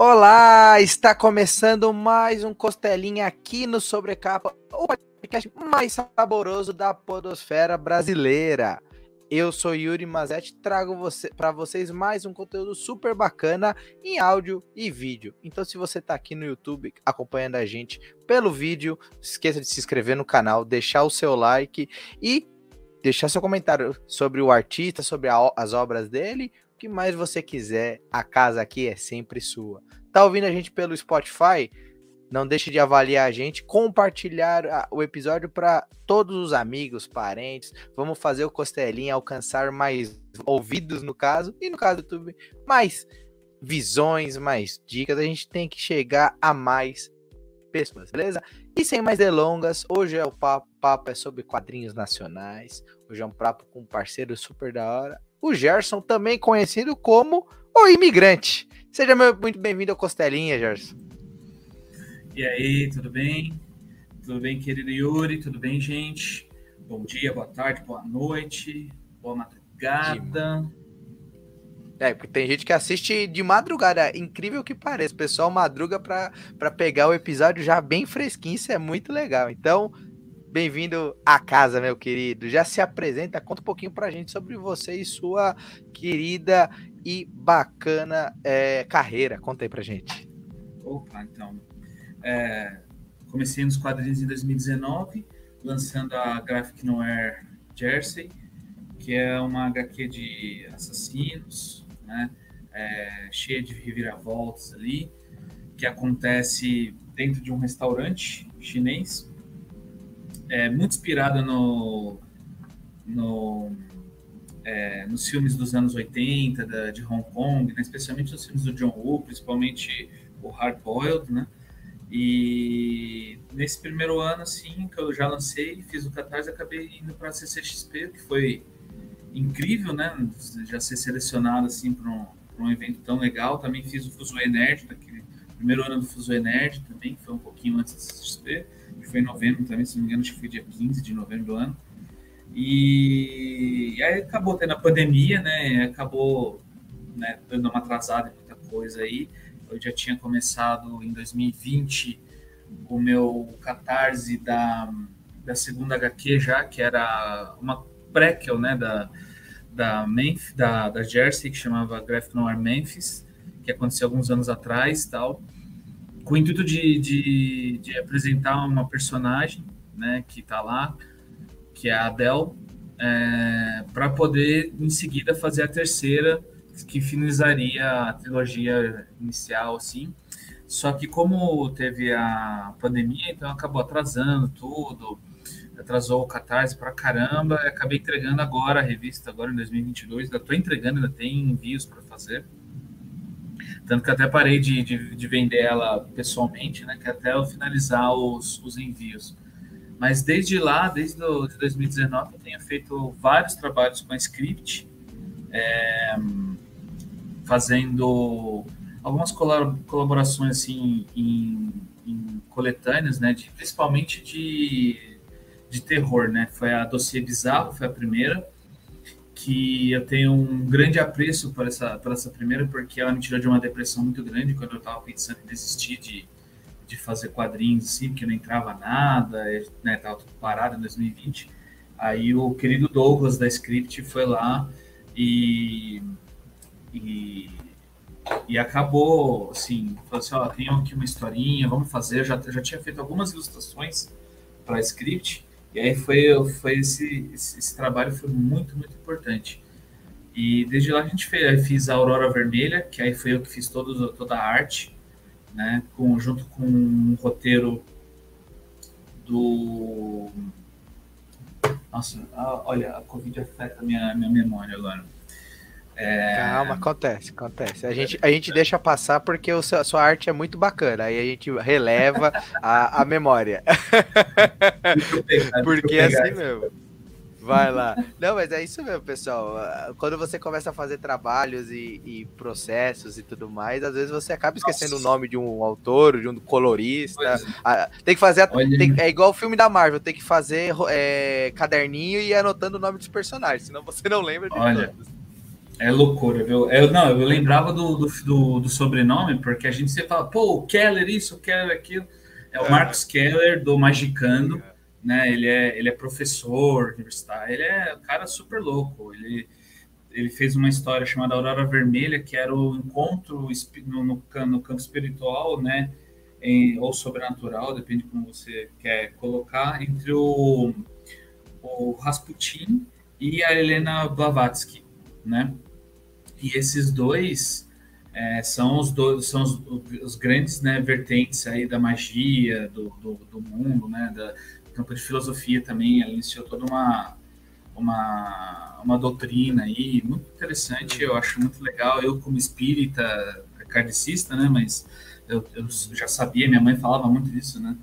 Olá, está começando mais um Costelinha aqui no Sobrecapa, o podcast mais saboroso da podosfera brasileira. Eu sou Yuri Mazetti, trago você, para vocês mais um conteúdo super bacana em áudio e vídeo. Então, se você está aqui no YouTube acompanhando a gente pelo vídeo, esqueça de se inscrever no canal, deixar o seu like e deixar seu comentário sobre o artista, sobre a, as obras dele o que mais você quiser, a casa aqui é sempre sua. Tá ouvindo a gente pelo Spotify? Não deixe de avaliar a gente, compartilhar o episódio para todos os amigos, parentes. Vamos fazer o Costelinha alcançar mais ouvidos no caso, e no caso do YouTube, mais visões, mais dicas. A gente tem que chegar a mais pessoas, beleza? E sem mais delongas, hoje é o papo, papo é sobre quadrinhos nacionais. Hoje é um papo com um parceiro super da hora o Gerson, também conhecido como o imigrante. Seja muito bem-vindo ao Costelinha, Gerson. E aí, tudo bem? Tudo bem, querido Yuri? Tudo bem, gente? Bom dia, boa tarde, boa noite, boa madrugada. É, porque tem gente que assiste de madrugada, incrível que pareça. O pessoal madruga para pegar o episódio já bem fresquinho, isso é muito legal. Então, Bem-vindo à casa, meu querido. Já se apresenta, conta um pouquinho pra gente sobre você e sua querida e bacana é, carreira. Conta aí pra gente. Opa, então. É, comecei nos quadrinhos em 2019, lançando a Graphic Noir Jersey, que é uma HQ de assassinos, né? É, cheia de reviravoltas ali, que acontece dentro de um restaurante chinês é, muito inspirado no, no é, nos filmes dos anos 80, da, de Hong Kong, né? especialmente nos filmes do John Woo, principalmente o Hard Boiled, né? E nesse primeiro ano, assim, que eu já lancei, fiz o Catarse, acabei indo para a CCXP, que foi incrível, né? Já ser selecionado, assim, para um, um evento tão legal. Também fiz o Fuzue Nerd, daquele primeiro ano do Fuzue Nerd também, foi um pouquinho antes da CCXP que foi em novembro também, se não me engano, acho que foi dia 15 de novembro do ano. E, e aí acabou tendo a pandemia, né? Acabou né, dando uma atrasada em muita coisa aí. Eu já tinha começado em 2020 o meu catarse da, da segunda HQ já, que era uma prequel, né, da, da, Memphis, da, da Jersey, que chamava Graphic Noir Memphis, que aconteceu alguns anos atrás tal com o intuito de, de, de, apresentar uma personagem, né, que está lá, que é a Adele, é, para poder em seguida fazer a terceira, que finalizaria a trilogia inicial, assim. Só que como teve a pandemia, então acabou atrasando tudo, atrasou o Catarse para caramba, e acabei entregando agora a revista, agora em 2022, ainda estou entregando, ainda tem envios para fazer. Tanto que até parei de, de, de, vender ela pessoalmente, né? Que até eu finalizar os, os envios. Mas desde lá, desde do, de 2019, eu tenho feito vários trabalhos com a script, é, fazendo algumas colaborações assim, em, em coletâneas, né? De, principalmente de, de terror, né? Foi a Dossiê Bizarro, foi a primeira que eu tenho um grande apreço por essa, por essa primeira, porque ela me tirou de uma depressão muito grande quando eu estava pensando em desistir de, de fazer quadrinhos, assim, porque não entrava nada, né, tudo parado em 2020. Aí o querido Douglas da Script foi lá e, e, e acabou, assim, falou assim, ó, tem aqui uma historinha, vamos fazer, eu já, já tinha feito algumas ilustrações para Script, e aí foi, foi esse, esse, esse, trabalho foi muito, muito importante. E desde lá a gente fez, a Aurora Vermelha, que aí foi eu que fiz todo, toda a arte, né, com, junto com um roteiro do... Nossa, olha, a Covid afeta a minha, minha memória agora. É... Calma, acontece, acontece. A gente, a gente deixa passar porque o seu, a sua arte é muito bacana. Aí a gente releva a, a memória. porque é assim mesmo. Vai lá. Não, mas é isso mesmo, pessoal. Quando você começa a fazer trabalhos e, e processos e tudo mais, às vezes você acaba esquecendo Nossa. o nome de um autor, de um colorista. É. Ah, tem que fazer. Tem, é igual o filme da Marvel, tem que fazer é, caderninho e ir anotando o nome dos personagens, senão você não lembra de Olha. É loucura, viu? Eu, não, eu lembrava do, do, do, do sobrenome, porque a gente sempre fala, pô, o Keller isso, o Keller aquilo. É o é. Marcos Keller, do Magicando, né? Ele é, ele é professor universitário, ele é um cara super louco. Ele, ele fez uma história chamada Aurora Vermelha, que era o encontro no, no, no campo espiritual, né? Em, ou sobrenatural, depende como você quer colocar, entre o, o Rasputin e a Helena Blavatsky, né? E esses dois é, são os dois, são os, os, grandes né, vertentes aí da magia do, do, do mundo, né? Da, campo de filosofia também. Ela iniciou toda uma uma, uma doutrina aí muito interessante. Eu acho muito legal. Eu como espírita kardecista, né? Mas eu, eu já sabia, minha mãe falava muito disso, né?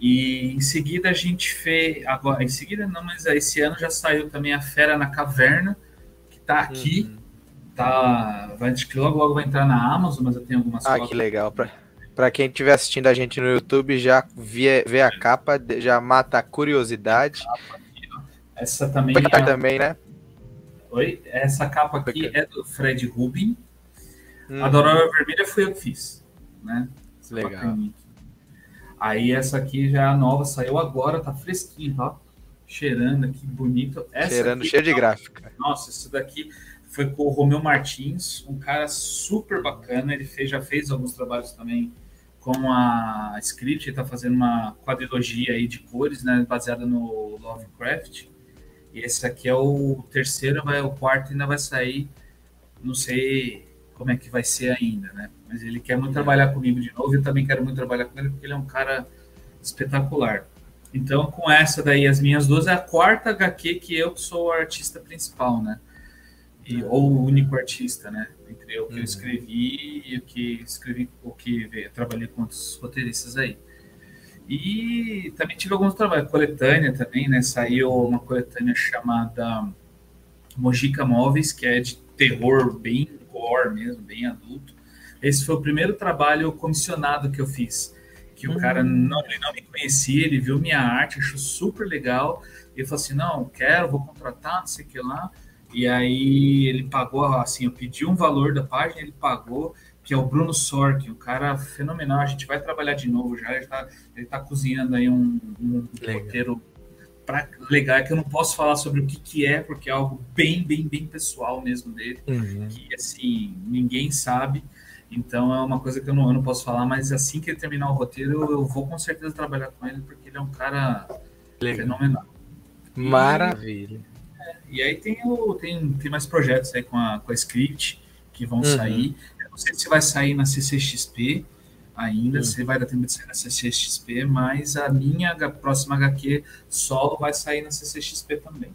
E em seguida a gente fez. Agora, em seguida não, mas esse ano já saiu também a Fera na Caverna, que está aqui. Uhum tá. Vai, acho que logo logo vai entrar na Amazon, mas eu tenho algumas Ah, que legal. Pra, pra quem estiver assistindo a gente no YouTube, já vê, vê a capa, já mata a curiosidade. Essa também é... também, né? Oi? Essa capa aqui é do Fred Rubin. Hum. A Aurora Vermelha foi eu que fiz, né? Essa legal. Aí essa aqui já é a nova, saiu agora, tá fresquinho, ó. Cheirando aqui, bonito. Essa Cheirando aqui, cheio de gráfica. Nossa, isso daqui foi com o Romeu Martins, um cara super bacana. Ele fez, já fez alguns trabalhos também com a Script, ele está fazendo uma quadrilogia aí de cores, né, baseada no Lovecraft. E esse aqui é o terceiro, vai o quarto ainda vai sair. Não sei como é que vai ser ainda, né? Mas ele quer muito trabalhar comigo de novo. Eu também quero muito trabalhar com ele porque ele é um cara espetacular. Então, com essa daí, as minhas duas é a quarta HQ que eu sou o artista principal, né? E, ou o único artista, né? Entre o que uhum. eu escrevi e o que escrevi, o que trabalhei com outros roteiristas aí. E também tive alguns trabalhos, coletânea também, né? Saiu uma coletânea chamada Mojica Móveis, que é de terror bem gore mesmo, bem adulto. Esse foi o primeiro trabalho comissionado que eu fiz. Que o cara uhum. não, ele não me conhecia, ele viu minha arte, achou super legal. E falou assim: não, quero, vou contratar, não sei o que lá. E aí ele pagou, assim, eu pedi um valor da página, ele pagou, que é o Bruno Sork, um cara fenomenal. A gente vai trabalhar de novo já, ele está tá cozinhando aí um, um roteiro pra, legal, é que eu não posso falar sobre o que, que é, porque é algo bem, bem, bem pessoal mesmo dele, uhum. que assim, ninguém sabe. Então é uma coisa que eu não, eu não posso falar, mas assim que ele terminar o roteiro, eu vou com certeza trabalhar com ele, porque ele é um cara legal. fenomenal. Maravilha. E aí tem, o, tem, tem mais projetos aí com a, com a Script que vão uhum. sair. Eu não sei se vai sair na CCXP ainda, uhum. se vai dar tempo de sair na CCXP, mas a minha próxima HQ solo vai sair na CCXP também.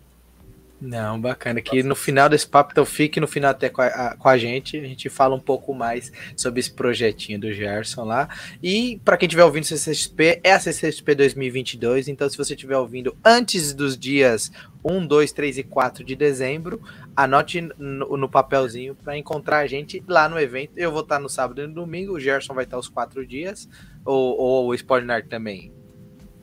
Não, bacana. Que no final desse papo, então fique no final até com a, com a gente. A gente fala um pouco mais sobre esse projetinho do Gerson lá. E para quem estiver ouvindo CCXP, é a CCXP 2022. Então, se você estiver ouvindo antes dos dias 1, 2, 3 e 4 de dezembro, anote no, no papelzinho para encontrar a gente lá no evento. Eu vou estar no sábado e no domingo. O Gerson vai estar os quatro dias. Ou, ou o Spoiler também.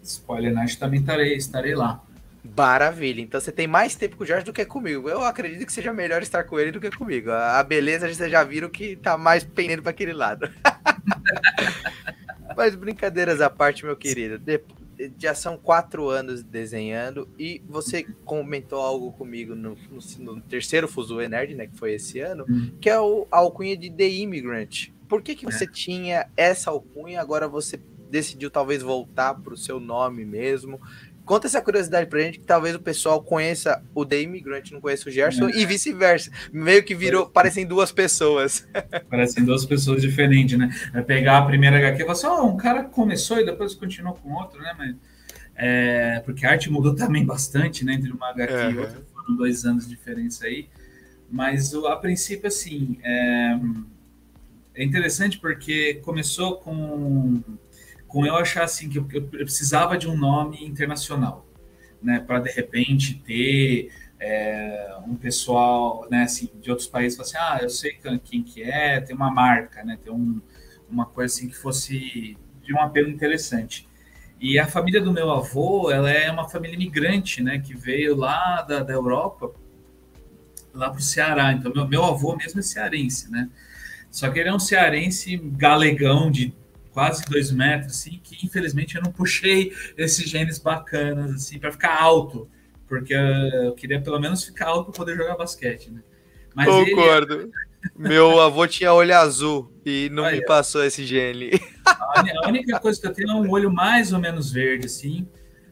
Spoiler Night também estarei, estarei lá. Maravilha. Então você tem mais tempo com o Jorge do que comigo. Eu acredito que seja melhor estar com ele do que comigo. A beleza vocês já viram que tá mais pendendo para aquele lado. Mas brincadeiras à parte, meu querido. Já são quatro anos desenhando e você comentou algo comigo no, no, no terceiro Fuzue Nerd, né, que foi esse ano, hum. que é o, a alcunha de The Immigrant. Por que, que você é. tinha essa alcunha agora você decidiu talvez voltar para o seu nome mesmo? Conta essa curiosidade pra gente, que talvez o pessoal conheça o The Immigrant, não conheça o Gerson, é. e vice-versa. Meio que virou, parecem duas pessoas. Parecem duas pessoas diferentes, né? Vai pegar a primeira HQ e falar assim, oh, um cara começou e depois continuou com outro, né? Mas, é, porque a arte mudou também bastante, né? Entre uma HQ é. e outra, foram dois anos de diferença aí. Mas a princípio, assim, é, é interessante porque começou com com eu achar assim que eu, eu precisava de um nome internacional, né, para de repente ter é, um pessoal, né, assim, de outros países, assim, ah, eu sei quem que é, tem uma marca, né, tem um, uma coisa assim que fosse de um apelo interessante. E a família do meu avô, ela é uma família imigrante, né, que veio lá da, da Europa lá para o Ceará. Então, meu, meu avô mesmo é cearense, né? Só que ele é um cearense galegão de quase dois metros, assim, que infelizmente eu não puxei esses genes bacanas, assim, para ficar alto, porque eu queria pelo menos ficar alto para poder jogar basquete, né? Mas Concordo. Ele... Meu avô tinha olho azul e não me passou esse gene. A única coisa que eu tenho é um olho mais ou menos verde, assim,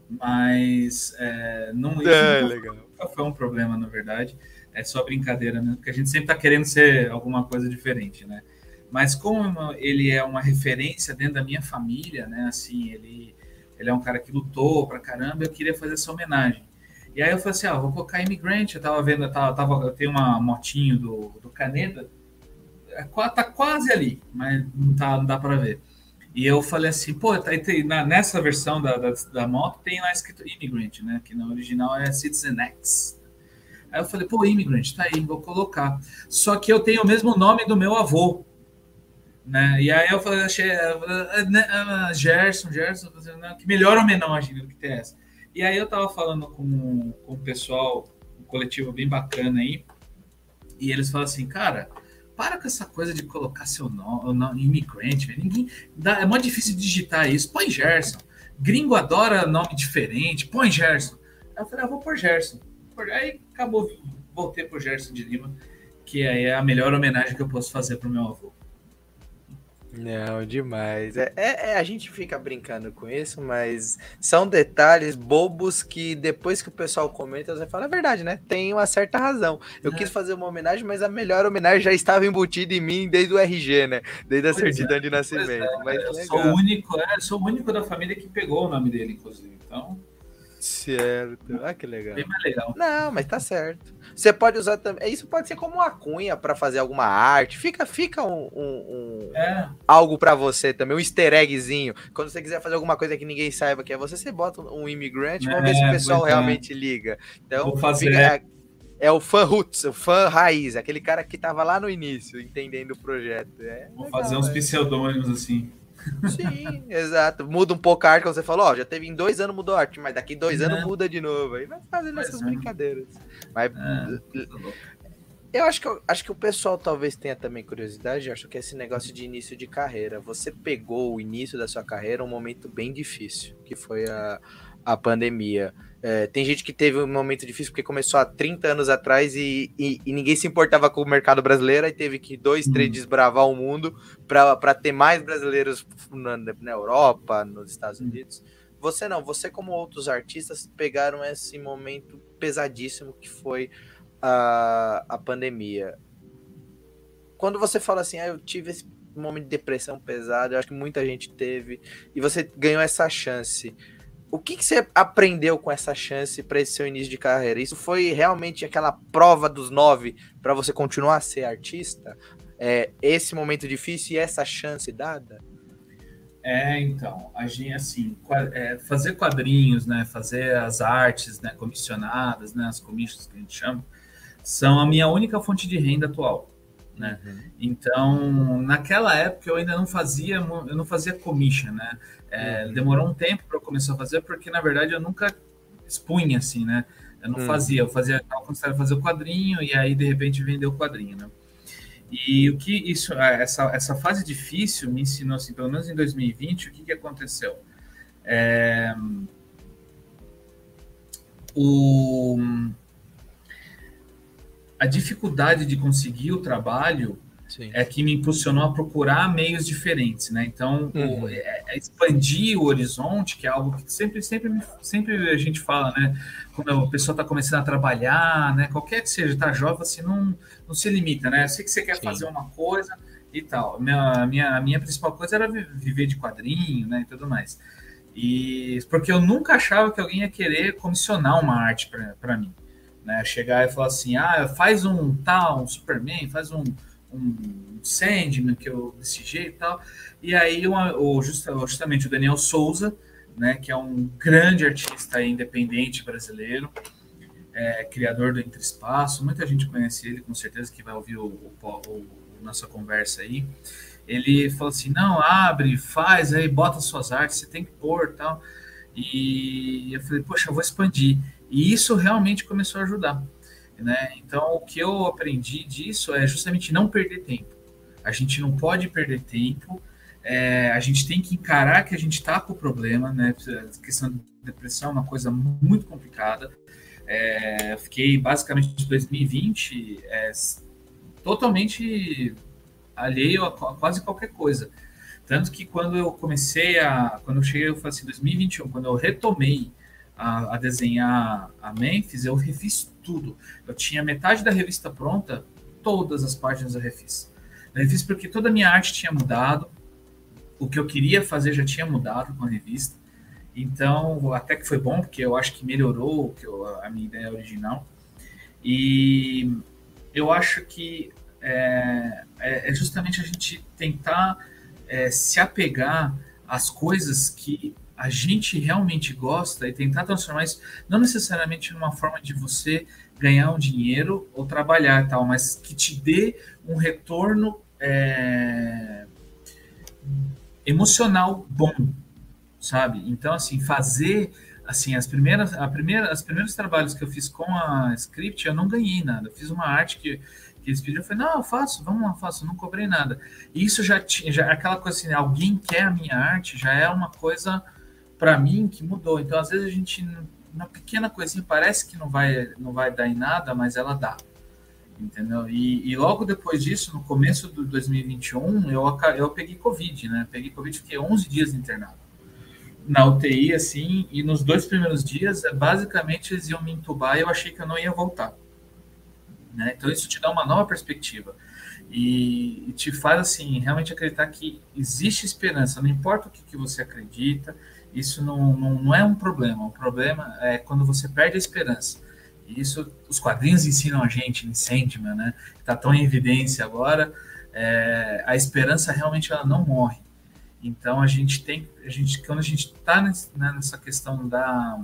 mas é, não, é, legal. nunca foi um problema, na verdade. É só brincadeira, né? Porque a gente sempre tá querendo ser alguma coisa diferente, né? Mas como ele é uma referência dentro da minha família, né? Assim, ele, ele é um cara que lutou pra caramba, eu queria fazer essa homenagem. E aí eu falei assim, ah, vou colocar Immigrant, eu tava vendo, eu, tava, tava, eu tenho uma motinho do, do Caneda, é, tá quase ali, mas não, tá, não dá para ver. E eu falei assim, pô, tá, tem, na, nessa versão da, da, da, moto tem lá escrito Immigrant, né? Que no original é Citizen X. Aí eu falei, pô, Immigrant, tá aí, vou colocar. Só que eu tenho o mesmo nome do meu avô. Né? E aí eu falei, achei, uh, Gerson, Gerson, que melhor homenagem do que essa. E aí eu tava falando com, com o pessoal, um coletivo bem bacana aí, e eles falam assim, cara, para com essa coisa de colocar seu nome imigrante, ninguém dá, é muito difícil digitar isso. Põe Gerson. Gringo adora nome diferente, põe Gerson. Aí eu falei, ah, vou pôr Gerson. Aí acabou, voltei pro Gerson de Lima, que aí é a melhor homenagem que eu posso fazer pro meu avô. Não, demais. É, é, é, a gente fica brincando com isso, mas são detalhes bobos que depois que o pessoal comenta, você fala, é verdade, né? Tem uma certa razão. Eu é. quis fazer uma homenagem, mas a melhor homenagem já estava embutida em mim desde o RG, né? Desde a pois é, certidão de nascimento. É, mas eu sou o único, sou o único da família que pegou o nome dele, inclusive. Então. Certo. Ah, que legal. Bem mais legal. Não, mas tá certo. Você pode usar também. Isso pode ser como uma cunha para fazer alguma arte. Fica, fica um, um, um é. algo para você também, um easter eggzinho. Quando você quiser fazer alguma coisa que ninguém saiba que é você, você bota um imigrante, vamos é, ver se o é, pessoal é. realmente liga. Então, Vou fazer. Fica, é, é, o fã roots, o fã raiz, aquele cara que tava lá no início, entendendo o projeto. É Vou legal, fazer uns pseudônimos assim. Sim, exato. Muda um pouco a arte, como você falou, ó, já teve em dois anos mudou a arte, mas daqui dois anos muda de novo. Aí vai fazendo mas essas é. brincadeiras. Mas é, eu acho que, eu acho que o pessoal talvez tenha também curiosidade, acho que esse negócio de início de carreira. Você pegou o início da sua carreira um momento bem difícil, que foi a, a pandemia. É, tem gente que teve um momento difícil porque começou há 30 anos atrás e, e, e ninguém se importava com o mercado brasileiro e teve que dois, três hum. desbravar o mundo para ter mais brasileiros na, na, Europa, nos Estados hum. Unidos. Você não, você como outros artistas pegaram esse momento pesadíssimo que foi a, a pandemia. Quando você fala assim, ah, eu tive esse momento de depressão pesado, eu acho que muita gente teve, e você ganhou essa chance o que, que, você aprendeu com essa chance para esse seu início de carreira? Isso foi realmente aquela prova dos nove para você continuar a ser artista? É, esse momento difícil e essa chance dada? É, então, a gente, assim, é, fazer quadrinhos, né, fazer as artes, né, comissionadas, né, as commissions que a gente chama, são a minha única fonte de renda atual né? Uhum. Então, naquela época eu ainda não fazia, eu não fazia commission, né? É, uhum. Demorou um tempo para eu começar a fazer, porque na verdade eu nunca expunha assim, né? Eu não uhum. fazia, eu fazia você fazer o quadrinho e aí de repente vender o quadrinho, né? E o que isso, essa, essa fase difícil me ensinou, assim, pelo menos em 2020, o que, que aconteceu? É, o, a dificuldade de conseguir o trabalho Sim. é que me impulsionou a procurar meios diferentes, né? Então, uhum. o, é, é expandir o horizonte, que é algo que sempre, sempre, sempre a gente fala, né? Quando a pessoa está começando a trabalhar, né? Qualquer que seja, tá jovem, assim, não, não se limita, né? Eu sei que você quer Sim. fazer uma coisa e tal. Minha, minha, minha principal coisa era viver de quadrinho, né? E tudo mais. E porque eu nunca achava que alguém ia querer comissionar uma arte para mim. Né? Chegar e falar assim, ah, faz um tal, um Superman, faz um, um Sandman que eu desse jeito e tal. E aí uma, justamente o Daniel Souza, né, que é um grande artista independente brasileiro, é, criador do Entre Espaço, muita gente conhece ele, com certeza que vai ouvir o, o, o nossa conversa aí. Ele falou assim: não, abre, faz aí, bota suas artes, você tem que pôr tal. E eu falei, poxa, eu vou expandir. E isso realmente começou a ajudar. Né? Então, o que eu aprendi disso é justamente não perder tempo. A gente não pode perder tempo, é, a gente tem que encarar que a gente está com o problema, né? A questão de depressão é uma coisa muito complicada. É, fiquei basicamente de 2020 é, totalmente alheio a quase qualquer coisa. Tanto que quando eu comecei a. Quando eu cheguei, eu falei assim, 2021, quando eu retomei a, a, desenhar a Memphis, eu refiz tudo. Eu tinha metade da revista pronta, todas as páginas eu refiz. Eu refiz porque toda a minha arte tinha mudado, o que eu queria fazer já tinha mudado com a revista. Então, até que foi bom, porque eu acho que melhorou a minha ideia original. E eu acho que é, é, é justamente a gente tentar é, se apegar às coisas que a gente realmente gosta e tentar transformar isso, não necessariamente numa forma de você ganhar um dinheiro ou trabalhar tal, mas que te dê um retorno é, emocional bom, sabe? Então, assim, fazer assim, as primeiras, a primeira, os primeiros trabalhos que eu fiz com a script, eu não ganhei nada. Eu fiz uma arte que, que eles pediram, eu falei, não, eu faço, vamos lá, faço, não cobrei nada. E isso já tinha, já aquela coisa assim, alguém quer a minha arte, já é uma coisa para mim que mudou. Então, às vezes a gente, uma pequena coisinha parece que não vai, não vai dar em nada, mas ela dá. Entendeu? E, e logo depois disso, no começo do 2021, eu, eu peguei Covid, né? Peguei Covid, fiquei 11 dias internado na UTI, assim, e nos dois primeiros dias, basicamente, eles iam me entubar e eu achei que eu não ia voltar. Né? Então, isso te dá uma nova perspectiva. E, te faz, assim, realmente acreditar que existe esperança, não importa o que, que você acredita, isso não, não, não é um problema. O problema é quando você perde a esperança. E isso os quadrinhos ensinam a gente em Sandman, né? Está tão em evidência agora. É, a esperança realmente ela não morre. Então a gente tem, a gente, quando a gente está né, nessa questão da,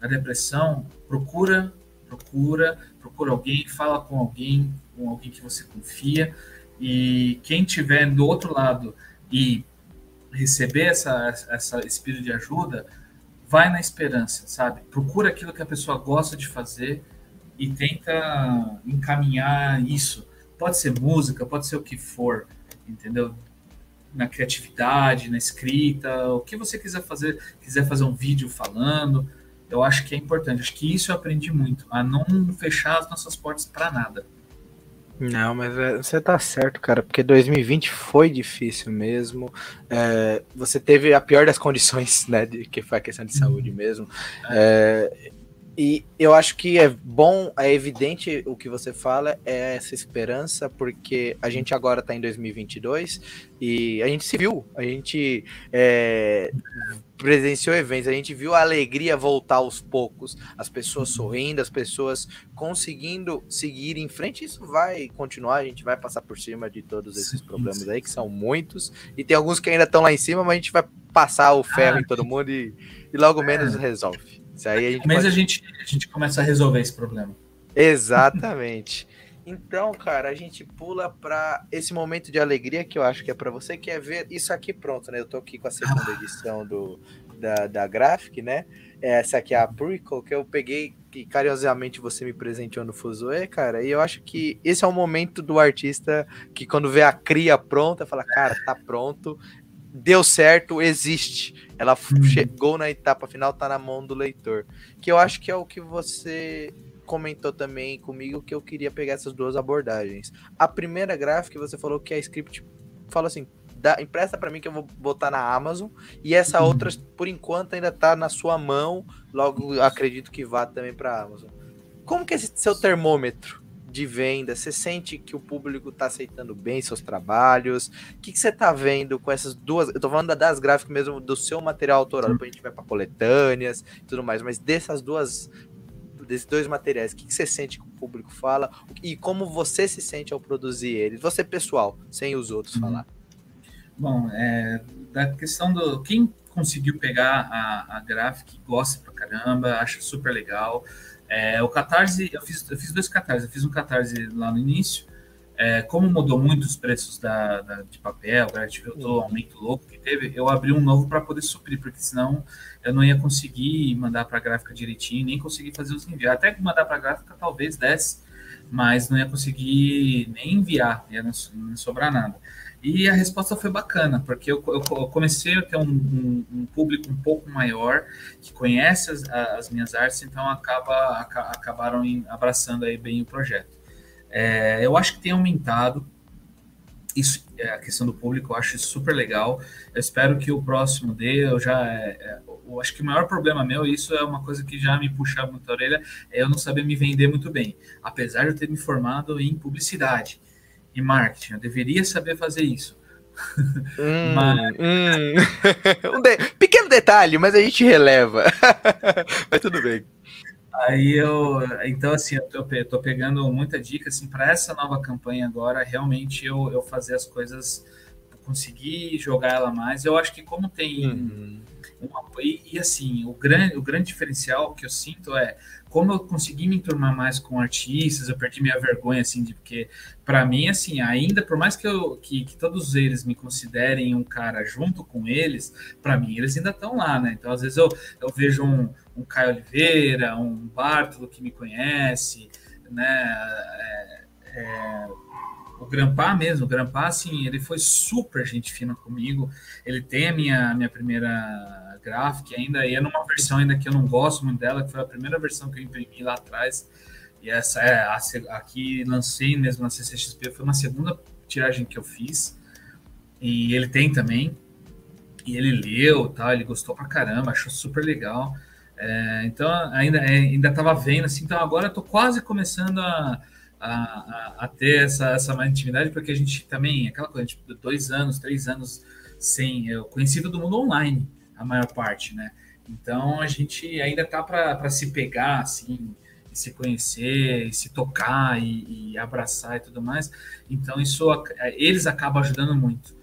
da depressão, procura, procura, procura alguém, fala com alguém, com alguém que você confia, e quem tiver do outro lado e receber essa, essa espírito de ajuda, vai na esperança, sabe? Procura aquilo que a pessoa gosta de fazer e tenta encaminhar isso. Pode ser música, pode ser o que for, entendeu? na criatividade, na escrita, o que você quiser fazer, quiser fazer um vídeo falando, eu acho que é importante. Acho que isso eu aprendi muito, a não fechar as nossas portas para nada. Não, mas é, você tá certo, cara, porque 2020 foi difícil mesmo. É, você teve a pior das condições, né, de, que foi a questão de saúde mesmo. É, e eu acho que é bom, é evidente o que você fala, é essa esperança, porque a gente agora está em 2022 e a gente se viu, a gente é, presenciou eventos, a gente viu a alegria voltar aos poucos, as pessoas sorrindo, as pessoas conseguindo seguir em frente. Isso vai continuar, a gente vai passar por cima de todos esses problemas aí, que são muitos, e tem alguns que ainda estão lá em cima, mas a gente vai passar o ferro ah, em todo mundo e, e logo menos é. resolve. Isso aí a gente Mas pode... a, gente, a gente começa a resolver esse problema. Exatamente. Então, cara, a gente pula para esse momento de alegria que eu acho que é para você, que é ver isso aqui pronto, né? Eu tô aqui com a segunda edição do, da, da Graphic, né? Essa aqui é a Prequel, que eu peguei que carinhosamente você me presenteou no Fuzue, cara. E eu acho que esse é o momento do artista que quando vê a cria pronta, fala, cara, tá pronto, deu certo, existe. Ela uhum. chegou na etapa final, tá na mão do leitor. Que eu acho que é o que você comentou também comigo que eu queria pegar essas duas abordagens. A primeira gráfica você falou que a script fala assim, dá, empresta para mim que eu vou botar na Amazon e essa uhum. outra por enquanto ainda tá na sua mão, logo acredito que vá também para Amazon. Como que é esse seu termômetro de venda? Você sente que o público está aceitando bem seus trabalhos? O que, que você está vendo com essas duas? Eu tô falando das gráficas mesmo do seu material autoral, depois a gente vai para coletâneas e tudo mais, mas dessas duas desses dois materiais, o que, que você sente que o público fala e como você se sente ao produzir eles? Você pessoal, sem os outros uhum. falar. Bom, é, da questão do quem conseguiu pegar a, a gráfica gosta pra caramba, acha super legal. É, o Catarse, eu fiz, eu fiz dois Catarse. Eu fiz um Catarse lá no início. É, como mudou muito os preços da, da de papel, viu o aumento louco que teve, eu abri um novo para poder suprir, porque senão eu não ia conseguir mandar para a gráfica direitinho, nem conseguir fazer os envios. Até que mandar para a gráfica talvez desse, mas não ia conseguir nem enviar, ia não, não sobrar nada. E a resposta foi bacana, porque eu, eu comecei a ter um, um, um, público um pouco maior que conhece as, as minhas artes, então acaba, acabaram abraçando aí bem o projeto. É, eu acho que tem aumentado isso, é, a questão do público, eu acho super legal. Eu espero que o próximo dê. Eu já, é, é, eu acho que o maior problema meu, isso é uma coisa que já me puxa muito a orelha, é eu não saber me vender muito bem. Apesar de eu ter me formado em publicidade e marketing, eu deveria saber fazer isso. Hum, mas... hum. um de... Pequeno detalhe, mas a gente releva. mas tudo bem. Aí eu, então assim, eu tô, tô pegando muita dica assim para essa nova campanha agora, realmente eu, eu fazer as coisas, conseguir jogar ela mais. Eu acho que como tem uhum. E, e, assim, o grande, o grande diferencial que eu sinto é como eu consegui me enturmar mais com artistas, eu perdi minha vergonha, assim, de, porque para mim, assim, ainda, por mais que, eu, que, que, todos eles me considerem um cara junto com eles, para mim eles ainda estão lá, né? Então, às vezes eu, eu vejo um, um Caio Oliveira, um Bartolo que me conhece, né? É, é, o Grampá mesmo, o Grampá, assim, ele foi super gente fina comigo, ele tem a minha, minha primeira Graphic ainda, e é numa versão ainda que eu não gosto muito dela, que foi a primeira versão que eu imprimi lá atrás. E essa é a, aqui lancei mesmo na CCXP, foi uma segunda tiragem que eu fiz. E ele tem também. E ele leu, tal, ele gostou pra caramba, achou super legal. É, então ainda é, ainda estava vendo assim, então agora eu tô quase começando a, a, a, ter essa, essa mais intimidade, porque a gente também, aquela coisa, tipo, dois anos, três anos sem, eu conheci todo mundo online a maior parte, né? Então a gente ainda tá para se pegar, assim, se conhecer, se tocar, e, e, abraçar e tudo mais. Então isso eles acabam ajudando muito.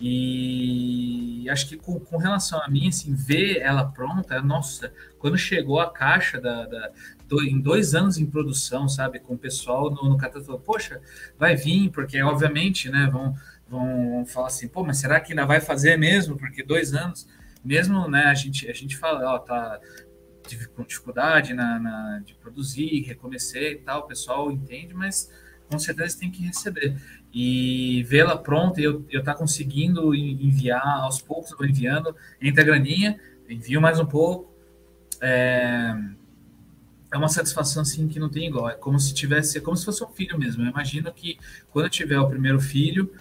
E acho que com, com relação a mim, assim, ver ela pronta, nossa, quando chegou a caixa da, da do, em dois anos em produção, sabe, com o pessoal no, no poxa, vai vir, porque obviamente, né, vão, vão falar assim, pô, mas será que ainda vai fazer mesmo? Porque dois anos mesmo, né, a gente, a gente fala, ó, tá, com dificuldade na, na, de produzir, recomecei e tal, o pessoal entende, mas com certeza tem que receber. E vê-la pronta eu, eu tá conseguindo enviar aos poucos, vou enviando, entra a graninha, envio mais um pouco. É, é uma satisfação assim que não tem igual. É como se tivesse, é como se fosse um filho mesmo. Eu imagino que quando eu tiver o primeiro filho,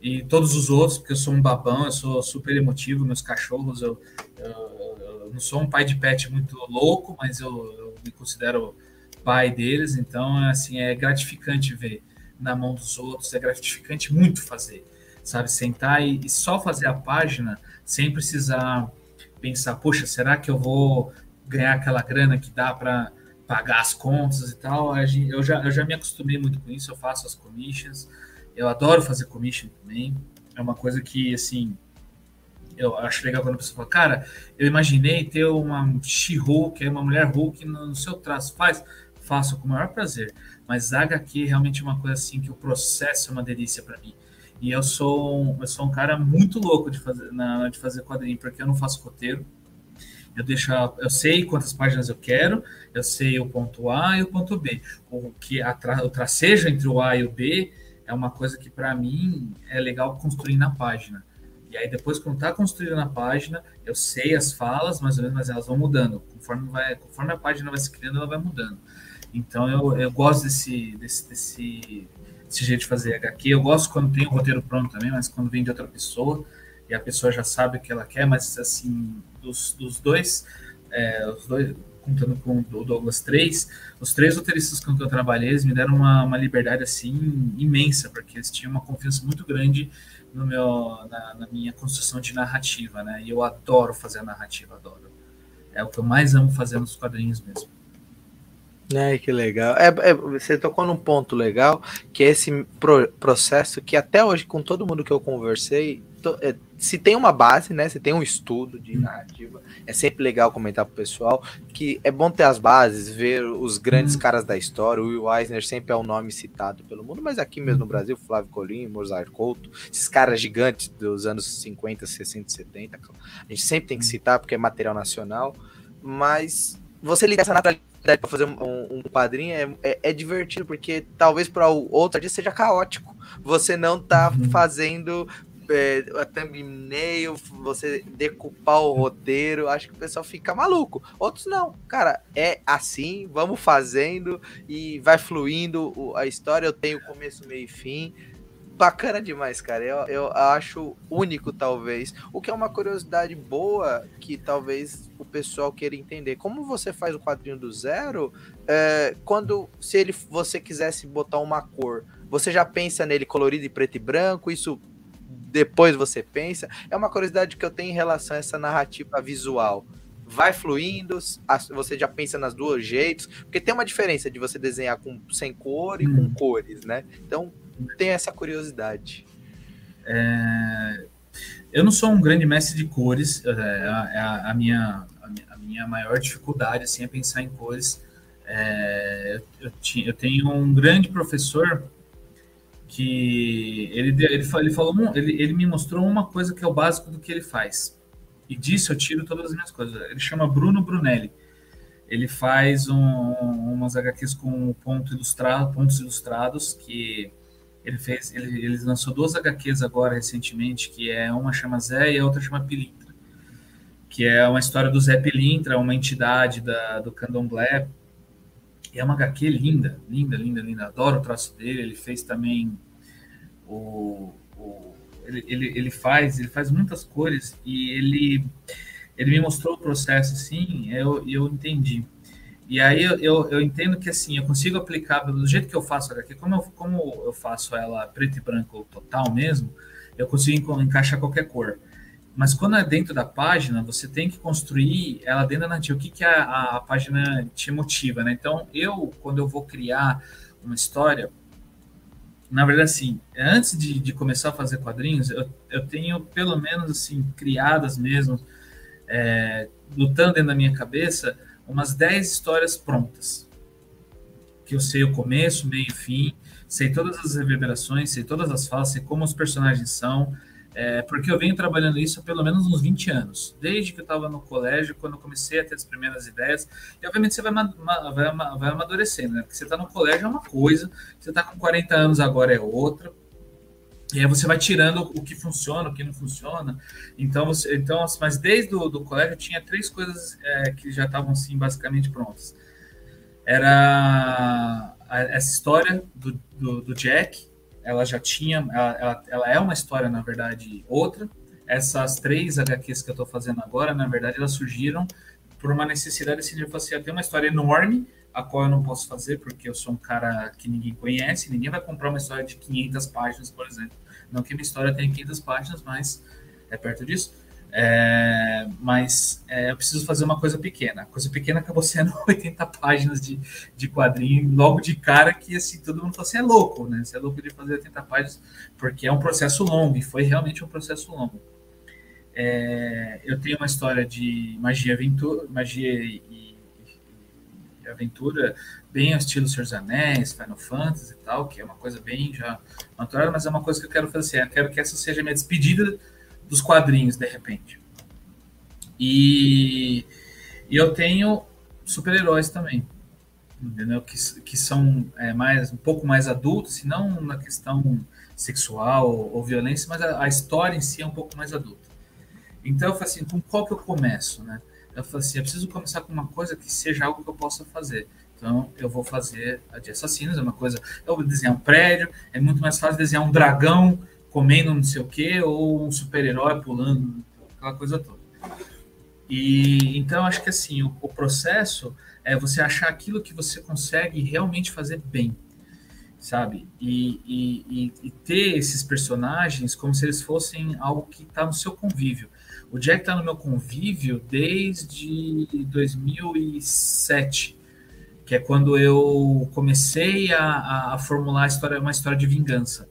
e todos os outros, porque eu sou um babão, eu sou super emotivo, meus cachorros, eu, eu, eu não sou um pai de pet muito louco, mas eu, eu, me considero pai deles, então assim é gratificante ver na mão dos outros, é gratificante muito fazer, sabe, sentar e, e só fazer a página sem precisar pensar, poxa, será que eu vou ganhar aquela grana que dá para pagar as contas e tal? Eu já, eu já me acostumei muito com isso, eu faço as commissions, eu adoro fazer commission também. É uma coisa que, assim, eu acho legal quando a pessoa fala, cara, eu imaginei ter uma She-Hulk, uma mulher Hulk no, seu traço. Faz? Faço com o maior prazer. Mas HQ é realmente uma coisa assim que o processo é uma delícia para mim. E eu sou, um, eu sou um cara muito louco de fazer, na de fazer quadrinho, porque eu não faço roteiro. Eu deixo, eu sei quantas páginas eu quero, eu sei o ponto A e o ponto B. O que a, o tracejo entre o A e o B é uma coisa que para mim é legal construir na página. E aí depois quando está construído na página, eu sei as falas, mais ou menos, mas elas vão mudando. Conforme, vai, conforme a página vai se criando, ela vai mudando. Então eu, eu gosto desse, desse, desse, desse jeito de fazer HQ. Eu gosto quando tem o roteiro pronto também, mas quando vem de outra pessoa e a pessoa já sabe o que ela quer, mas assim, dos, dos dois, é, os dois, contando com o Douglas 3, os três roteiristas com que eu trabalhei, eles me deram uma, uma liberdade assim imensa, porque eles tinham uma confiança muito grande no meu, na, na, minha construção de narrativa, né? E eu adoro fazer a narrativa, adoro. É o que eu mais amo fazer nos quadrinhos mesmo. É, que legal. É, é, você tocou num ponto legal, que é esse pro, processo que até hoje, com todo mundo que eu conversei, é, se tem uma base, né? Se tem um estudo de narrativa, é sempre legal comentar pro pessoal que é bom ter as bases, ver os grandes uhum. caras da história. O Will Eisner sempre é um nome citado pelo mundo, mas aqui mesmo no uhum. Brasil, Flávio Colim, Mozart Couto, esses caras gigantes dos anos 50, 60, 70, a gente sempre tem que citar porque é material nacional, mas você lida essa naturalidade para fazer um, um quadrinho é, é, é, divertido, porque talvez para o outro dia seja caótico. Você não tá uhum. fazendo é, a thumbnail, você decupar o roteiro, acho que o pessoal fica maluco. Outros não, cara, é assim, vamos fazendo e vai fluindo a história. Eu tenho começo, meio e fim bacana demais, cara. Eu, eu acho único, talvez. O que é uma curiosidade boa que talvez o pessoal queira entender. Como você faz o quadrinho do zero, é, quando se ele você quisesse botar uma cor, você já pensa nele colorido e preto e branco? Isso depois você pensa? É uma curiosidade que eu tenho em relação a essa narrativa visual vai fluindo, você já pensa nas duas jeitos, porque tem uma diferença de você desenhar com sem cor e hum. com cores, né? Então, tenho essa curiosidade. É... Eu não sou um grande mestre de cores, é, é a, a, minha, a minha maior dificuldade assim, é pensar em cores. É, eu, eu, tenho um grande professor que ele, ele, ele falou, ele, ele me mostrou uma coisa que é o básico do que ele faz. E disso eu tiro todas as minhas coisas. Ele chama Bruno Brunelli. Ele faz um, umas HQs com ponto ilustrado, pontos ilustrados que ele fez, ele, ele lançou duas HQs agora recentemente, que é uma chama Zé e a outra chama Pilintra, que é uma história do Zé Pilintra, uma entidade da, do Candomblé. É uma HQ linda, linda, linda, linda. Adoro o traço dele. Ele fez também o, o ele, ele, ele faz, ele faz muitas cores e ele ele me mostrou o processo assim, eu, eu entendi. E aí eu, eu, eu, entendo que assim, eu consigo aplicar do jeito que eu faço aqui, como eu, como eu faço ela preto e branco total mesmo, eu consigo encaixar qualquer cor. Mas quando é dentro da página, você tem que construir ela dentro da narrativa. O que, que a, a, página te motiva, né? Então, eu, quando eu vou criar uma história, na verdade, assim, antes de, de começar a fazer quadrinhos, eu, eu tenho pelo menos, assim, criadas mesmo, é, lutando dentro da minha cabeça, umas 10 histórias prontas. Que eu sei o começo, meio e fim, sei todas as reverberações, sei todas as falas, sei como os personagens são, é, porque eu venho trabalhando isso há pelo menos uns 20 anos, desde que eu estava no colégio, quando eu comecei a ter as primeiras ideias, e obviamente você vai, vai, vai amadurecendo, né? Porque você está no colégio é uma coisa, você está com 40 anos agora é outra, e aí você vai tirando o que funciona, o que não funciona. Então, você, então mas desde o do colégio tinha três coisas é, que já estavam assim basicamente prontas. Era essa história do, do, do, Jack, ela já tinha, ela, ela, ela, é uma história na verdade outra. Essas três HQs que eu estou fazendo agora, na verdade, elas surgiram por uma necessidade assim, de você ter uma história enorme a qual eu não posso fazer porque eu sou um cara que ninguém conhece, ninguém vai comprar uma história de 500 páginas, por exemplo. Não que minha história tenha 500 páginas, mas é perto disso. É, mas é, eu preciso fazer uma coisa pequena. A coisa pequena acabou sendo 80 páginas de, de quadrinho, logo de cara, que assim, todo mundo falou assim: é louco, né? Você é louco de fazer 80 páginas, porque é um processo longo, e foi realmente um processo longo. É, eu tenho uma história de magia, aventura, magia e aventura bem ao estilo Senhor dos Anéis, Final Fantasy e tal, que é uma coisa bem já natural, mas é uma coisa que eu quero fazer. Eu quero que essa seja minha despedida dos quadrinhos, de repente. E, e eu tenho super-heróis também, entendeu? Que, que são é, mais um pouco mais adultos, se não na questão sexual ou, ou violência, mas a, a, história em si é um pouco mais adulta. Então eu falei assim, com qual que eu começo, né? Eu falei assim, eu preciso começar com uma coisa que seja algo que eu possa fazer. Então, eu vou fazer a de assassinos, é uma coisa. Eu vou desenhar um prédio, é muito mais fácil desenhar um dragão comendo não sei o quê, ou um super-herói pulando, aquela coisa toda. E então, acho que assim, o, o, processo é você achar aquilo que você consegue realmente fazer bem, sabe? E, e, e, e ter esses personagens como se eles fossem algo que está no seu convívio. O Jack tá no meu convívio desde 2007, que é quando eu comecei a, a formular a história, uma história de vingança.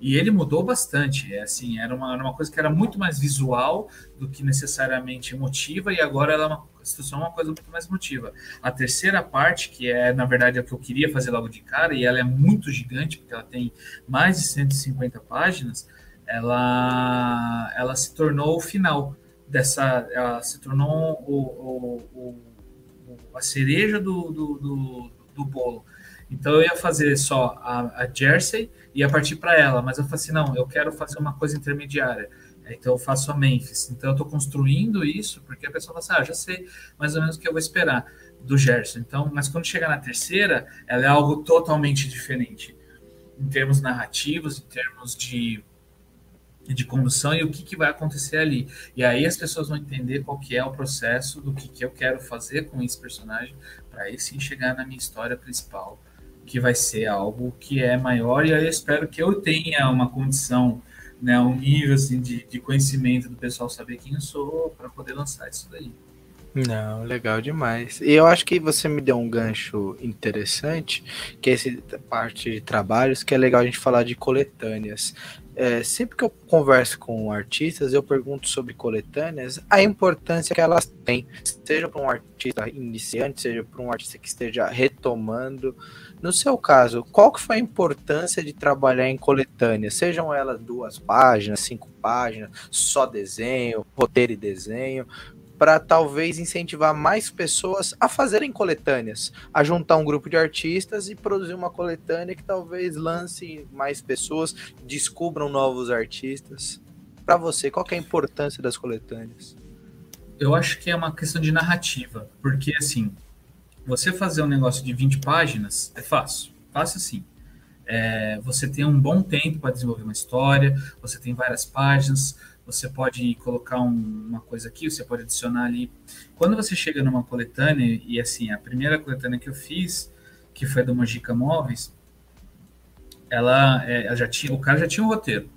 E ele mudou bastante. É assim, era uma, era uma coisa que era muito mais visual do que necessariamente emotiva, e agora ela é uma situação uma coisa muito mais emotiva. A terceira parte, que é, na verdade, é o que eu queria fazer logo de cara, e ela é muito gigante, porque ela tem mais de 150 páginas, ela, ela se tornou o final dessa, ela se tornou o, o, o a cereja do, do, do, do bolo. Então eu ia fazer só a, a Jersey ia partir para ela, mas eu falei assim, não, eu quero fazer uma coisa intermediária. Então eu faço a Memphis. Então eu estou construindo isso, porque a pessoa fala assim, ah, já sei mais ou menos o que eu vou esperar do Gerson. Então, mas quando chegar na terceira, ela é algo totalmente diferente. Em termos narrativos, em termos de, de condução e o que, que vai acontecer ali. E aí as pessoas vão entender qual que é o processo do que, que eu quero fazer com esse personagem para aí sim chegar na minha história principal, que vai ser algo que é maior e aí eu espero que eu tenha uma condição né, um nível assim, de, de conhecimento do pessoal saber quem eu sou para poder lançar isso daí. Não, legal demais. E eu acho que você me deu um gancho interessante, que é essa parte de trabalhos, que é legal a gente falar de coletâneas. É, sempre que eu converso com artistas, eu pergunto sobre coletâneas, a importância que elas têm, seja para um artista iniciante, seja para um artista que esteja retomando. No seu caso, qual que foi a importância de trabalhar em coletâneas? Sejam elas duas páginas, cinco páginas, só desenho, roteiro e desenho para talvez incentivar mais pessoas a fazerem coletâneas, a juntar um grupo de artistas e produzir uma coletânea que talvez lance mais pessoas, descubram novos artistas. Para você, qual é a importância das coletâneas? Eu acho que é uma questão de narrativa, porque assim, você fazer um negócio de 20 páginas é fácil, fácil sim. É, você tem um bom tempo para desenvolver uma história, você tem várias páginas, você pode colocar um, uma coisa aqui, você pode adicionar ali. Quando você chega numa coletânea, e assim, a primeira coletânea que eu fiz, que foi do Mojica Móveis, ela, é, ela já tinha, o cara já tinha um roteiro.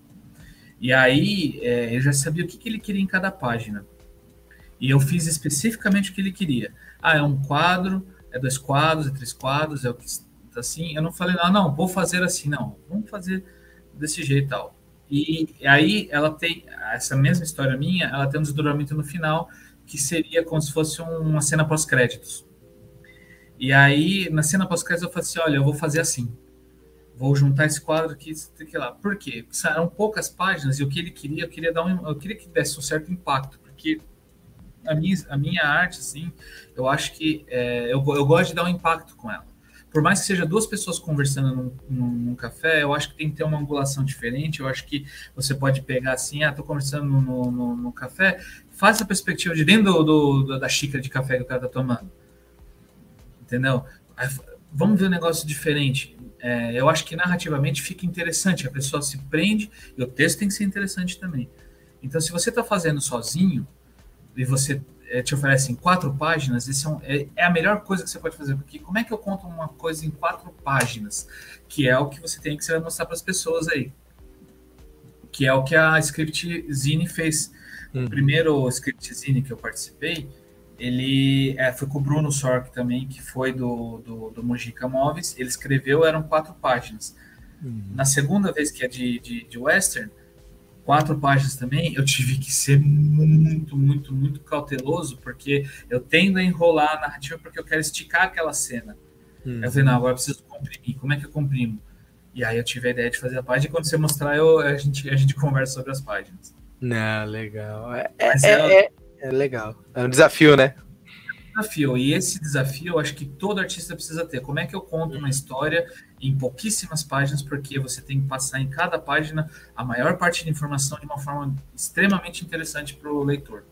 E aí é, eu já sabia o que, que ele queria em cada página. E eu fiz especificamente o que ele queria. Ah, é um quadro, é dois quadros, é três quadros, é o que assim. Eu não falei, não, não, vou fazer assim, não. Vamos fazer desse jeito e tal. E aí ela tem essa mesma história minha, ela tem um desdobramento no final que seria como se fosse uma cena pós-créditos. E aí na cena pós-créditos eu falei assim, olha, eu vou fazer assim. Vou juntar esse quadro aqui, que lá. Por quê? Porque eram poucas páginas e o que ele queria, eu queria dar um, eu queria que desse um certo impacto, porque a minha, a minha arte, assim, eu acho que é, eu, eu gosto de dar um impacto com ela por mais que seja duas pessoas conversando num, num, num, café, eu acho que tem que ter uma angulação diferente. Eu acho que você pode pegar assim, ah, tô conversando no, no, no café, faz a perspectiva de dentro do, do, da xícara de café que o cara tá tomando. Entendeu? Aí, vamos ver um negócio diferente. É, eu acho que narrativamente fica interessante, a pessoa se prende e o texto tem que ser interessante também. Então, se você está fazendo sozinho e você te oferecem quatro páginas, esse é, um, é, é, a melhor coisa que você pode fazer, porque como é que eu conto uma coisa em quatro páginas? Que é o que você tem que você vai mostrar para as pessoas aí. Que é o que a Script Zine fez. Uhum. O primeiro Script Zine que eu participei, ele é, foi com o Bruno Sork também, que foi do, do, do Mojica Móveis. Ele escreveu, eram quatro páginas. Uhum. Na segunda vez que é de, de, de Western, quatro páginas também, eu tive que ser muito, muito, muito cauteloso, porque eu tendo a enrolar a narrativa porque eu quero esticar aquela cena. Hum. Eu falei, não, agora eu preciso comprimir. Como é que eu comprimo? E aí eu tive a ideia de fazer a página, e quando você mostrar, eu, a, gente, a gente conversa sobre as páginas. Não, legal. É, é, é, é, é legal. É um desafio, né? Desafio. E esse desafio eu acho que todo artista precisa ter. Como é que eu conto uma história em pouquíssimas páginas, porque você tem que passar em cada página a maior parte da informação de uma forma extremamente interessante para o leitor.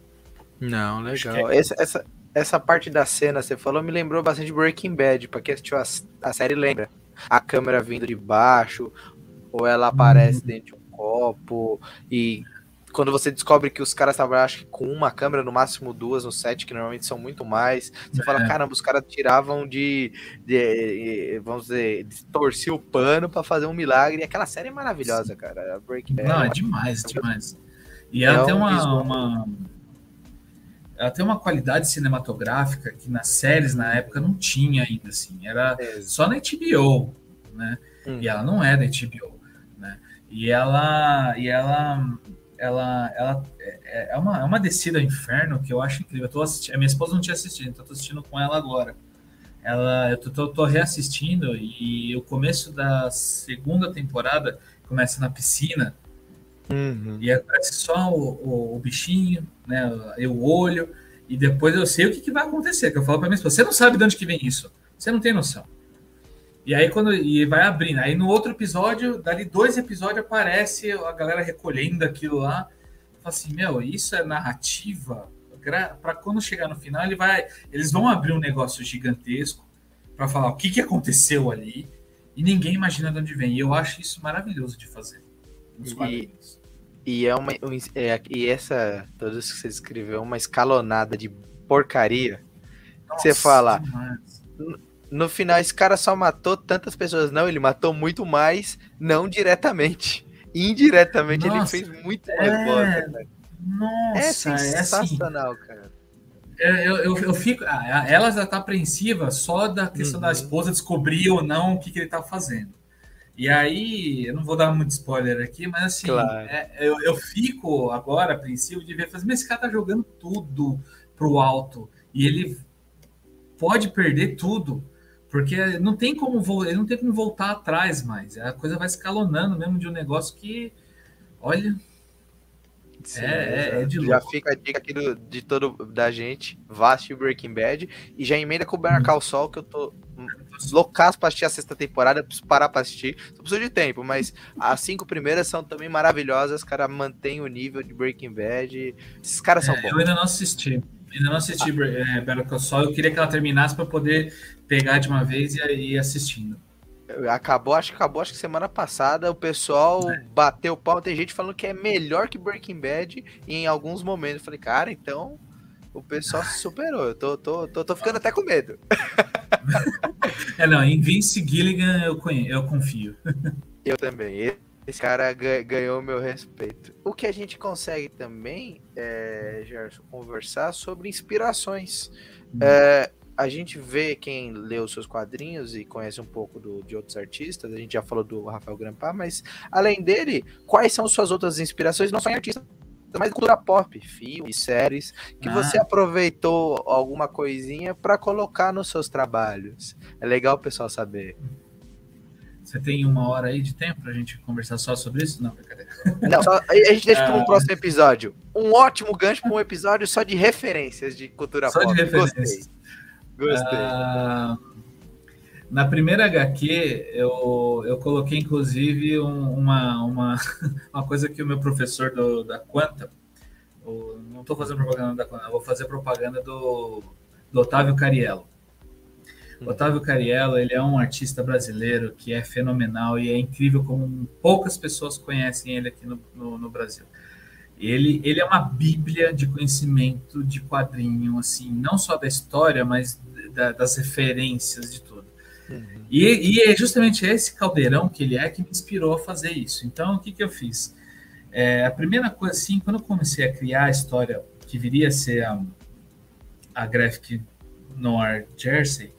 Não, legal. É... Essa, essa, essa parte da cena, você falou, me lembrou bastante de Breaking Bad, para quem assistiu a, a série lembra. A câmera vindo de baixo, ou ela aparece hum. dentro de um copo, e quando você descobre que os caras estavam, acho que com uma câmera, no máximo duas no set, que normalmente são muito mais, você é. fala, caramba, os caras tiravam de, de, vamos dizer, torcer o pano para fazer um milagre. E aquela série é maravilhosa, cara. Breaking Bad. Não, é demais, demais. E ela é tem um uma, uma, ela tem uma qualidade cinematográfica que nas séries na época não tinha ainda, assim. Era é. só na HBO, né? Hum. E ela não é da HBO, né? E ela, e ela ela, ela é, é, uma, é uma descida ao inferno que eu acho incrível. Eu tô assistindo, a minha esposa não tinha assistido, então eu tô assistindo com ela agora. Ela, eu tô, tô, tô, reassistindo e o começo da segunda temporada começa na piscina uhum. e aparece só o, o, o, bichinho, né, o olho E depois eu sei o que, que vai acontecer, que eu falo para mim, você não sabe de onde que vem isso. Você não tem noção. E aí quando e vai abrindo, aí no outro episódio, dali dois episódios aparece a galera recolhendo aquilo lá. Fala assim, meu, isso é narrativa para quando chegar no final, ele vai, eles vão abrir um negócio gigantesco para falar o que, que aconteceu ali e ninguém imagina de onde vem. E eu acho isso maravilhoso de fazer nos quadrinhos. E, e é uma é, e essa todos que você descreveu é uma escalonada de porcaria. Nossa, você fala no, no final esse cara só matou tantas pessoas, não, ele matou muito mais, não diretamente. Indiretamente Nossa, ele fez muito mais é... nossa, é, sensacional, é assim, cara. Eu, eu, eu fico. Ah, ela já tá apreensiva só da questão uhum. da esposa descobrir ou não o que, que ele tá fazendo. E aí, eu não vou dar muito spoiler aqui, mas assim, claro. é, eu, eu fico agora apreensivo de ver, mas esse cara tá jogando tudo pro alto e ele pode perder tudo, porque não tem como ele não tem como voltar atrás mais. A coisa vai escalonando mesmo de um negócio que, olha, Sim, é, é, é, de Já fica a dica aqui do, de todo da gente, vá assistir Breaking Bad e já emenda com o Better Call Saul, que eu tô loucaço pra assistir a sexta temporada, preciso parar pra assistir, só preciso de tempo, mas as cinco primeiras são também maravilhosas, cara, mantém o nível de Breaking Bad, esses caras são é, bons. Eu ainda não assisti, ainda não assisti é, Better Call Saul, eu queria que ela terminasse pra poder pegar de uma vez e ir assistindo. Acabou, acho que acabou, acho que semana passada o pessoal é. bateu o pau. Tem gente falando que é melhor que Breaking Bad em alguns momentos. Eu falei, cara, então o pessoal se superou. Eu tô, tô, tô, tô ficando até com medo. é, não, em Vince Gilligan eu, conheço, eu confio. Eu também. Esse cara ganhou meu respeito. O que a gente consegue também, é, Gerson, conversar sobre inspirações. Hum. É, a gente vê quem lê os seus quadrinhos e conhece um pouco do, de outros artistas, a gente já falou do Rafael Grampar, mas além dele, quais são suas outras inspirações, não só em artistas, mas cultura pop, filmes, séries, que ah. você aproveitou alguma coisinha para colocar nos seus trabalhos? É legal o pessoal saber. Você tem uma hora aí de tempo para a gente conversar só sobre isso? Não, brincadeira. Não, só, a gente deixa para um ah. próximo episódio. Um ótimo gancho para um episódio só de referências de cultura só pop. Só de referências. Gostei. Gostei. Ah, na primeira HQ, eu, eu coloquei inclusive um, uma, uma, uma coisa que o meu professor do, da Quanta, o, não estou fazendo propaganda da Quanta, vou fazer propaganda do, do Otávio Cariello. Otávio Cariello, ele é um artista brasileiro que é fenomenal e é incrível como poucas pessoas conhecem ele aqui no, no, no Brasil. Ele, ele é uma bíblia de conhecimento de quadrinho, assim, não só da história, mas da, das referências de tudo. Uhum. E, e, é justamente esse caldeirão que ele é que me inspirou a fazer isso. Então, o que, que eu fiz? É, a primeira coisa, assim, quando eu comecei a criar a história que viria a ser a, a Graphic Noir Jersey,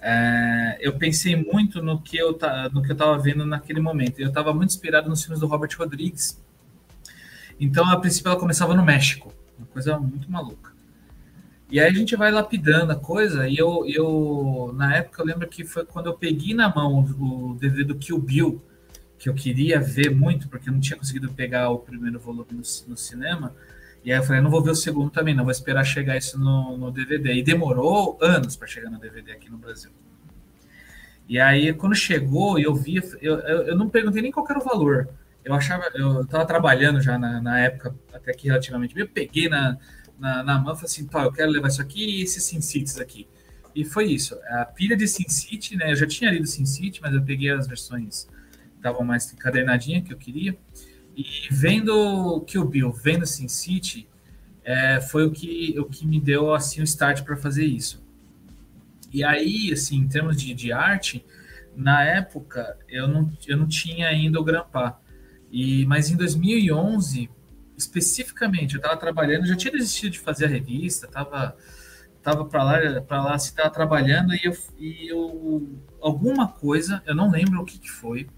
é, eu pensei muito no que eu no que eu estava vendo naquele momento. Eu estava muito inspirado nos filmes do Robert Rodrigues. Então, a princípio, ela começava no México, uma coisa muito maluca. E aí a gente vai lapidando a coisa, e eu, eu na época eu lembro que foi quando eu peguei na mão o, DVD do Kill Bill, que eu queria ver muito, porque eu não tinha conseguido pegar o primeiro volume no, no cinema, e aí eu falei, não vou ver o segundo também, não, vou esperar chegar isso no, no DVD. E demorou anos para chegar no DVD aqui no Brasil. E aí, quando chegou eu vi, eu, eu, eu, não perguntei nem qual era o valor. Eu achava, eu estava trabalhando já na, na época, até que relativamente, eu peguei na, na, na mão e falei assim, tá, eu quero levar isso aqui e esses Sin Cities aqui. E foi isso. A pilha de Sin City, né? Eu já tinha lido Sin City, mas eu peguei as versões que estavam mais encadernadinhas que eu queria. E vendo Kill Bill, vendo Sin City, é, foi o que, o que me deu assim o start para fazer isso. E aí, assim, em termos de, de arte, na época eu não, eu não tinha ainda o Grampar. E, mas em 2011 especificamente, eu estava trabalhando, já tinha desistido de fazer a revista, estava tava para lá, para lá, se estava trabalhando e eu, e eu alguma coisa, eu não lembro o que, que foi.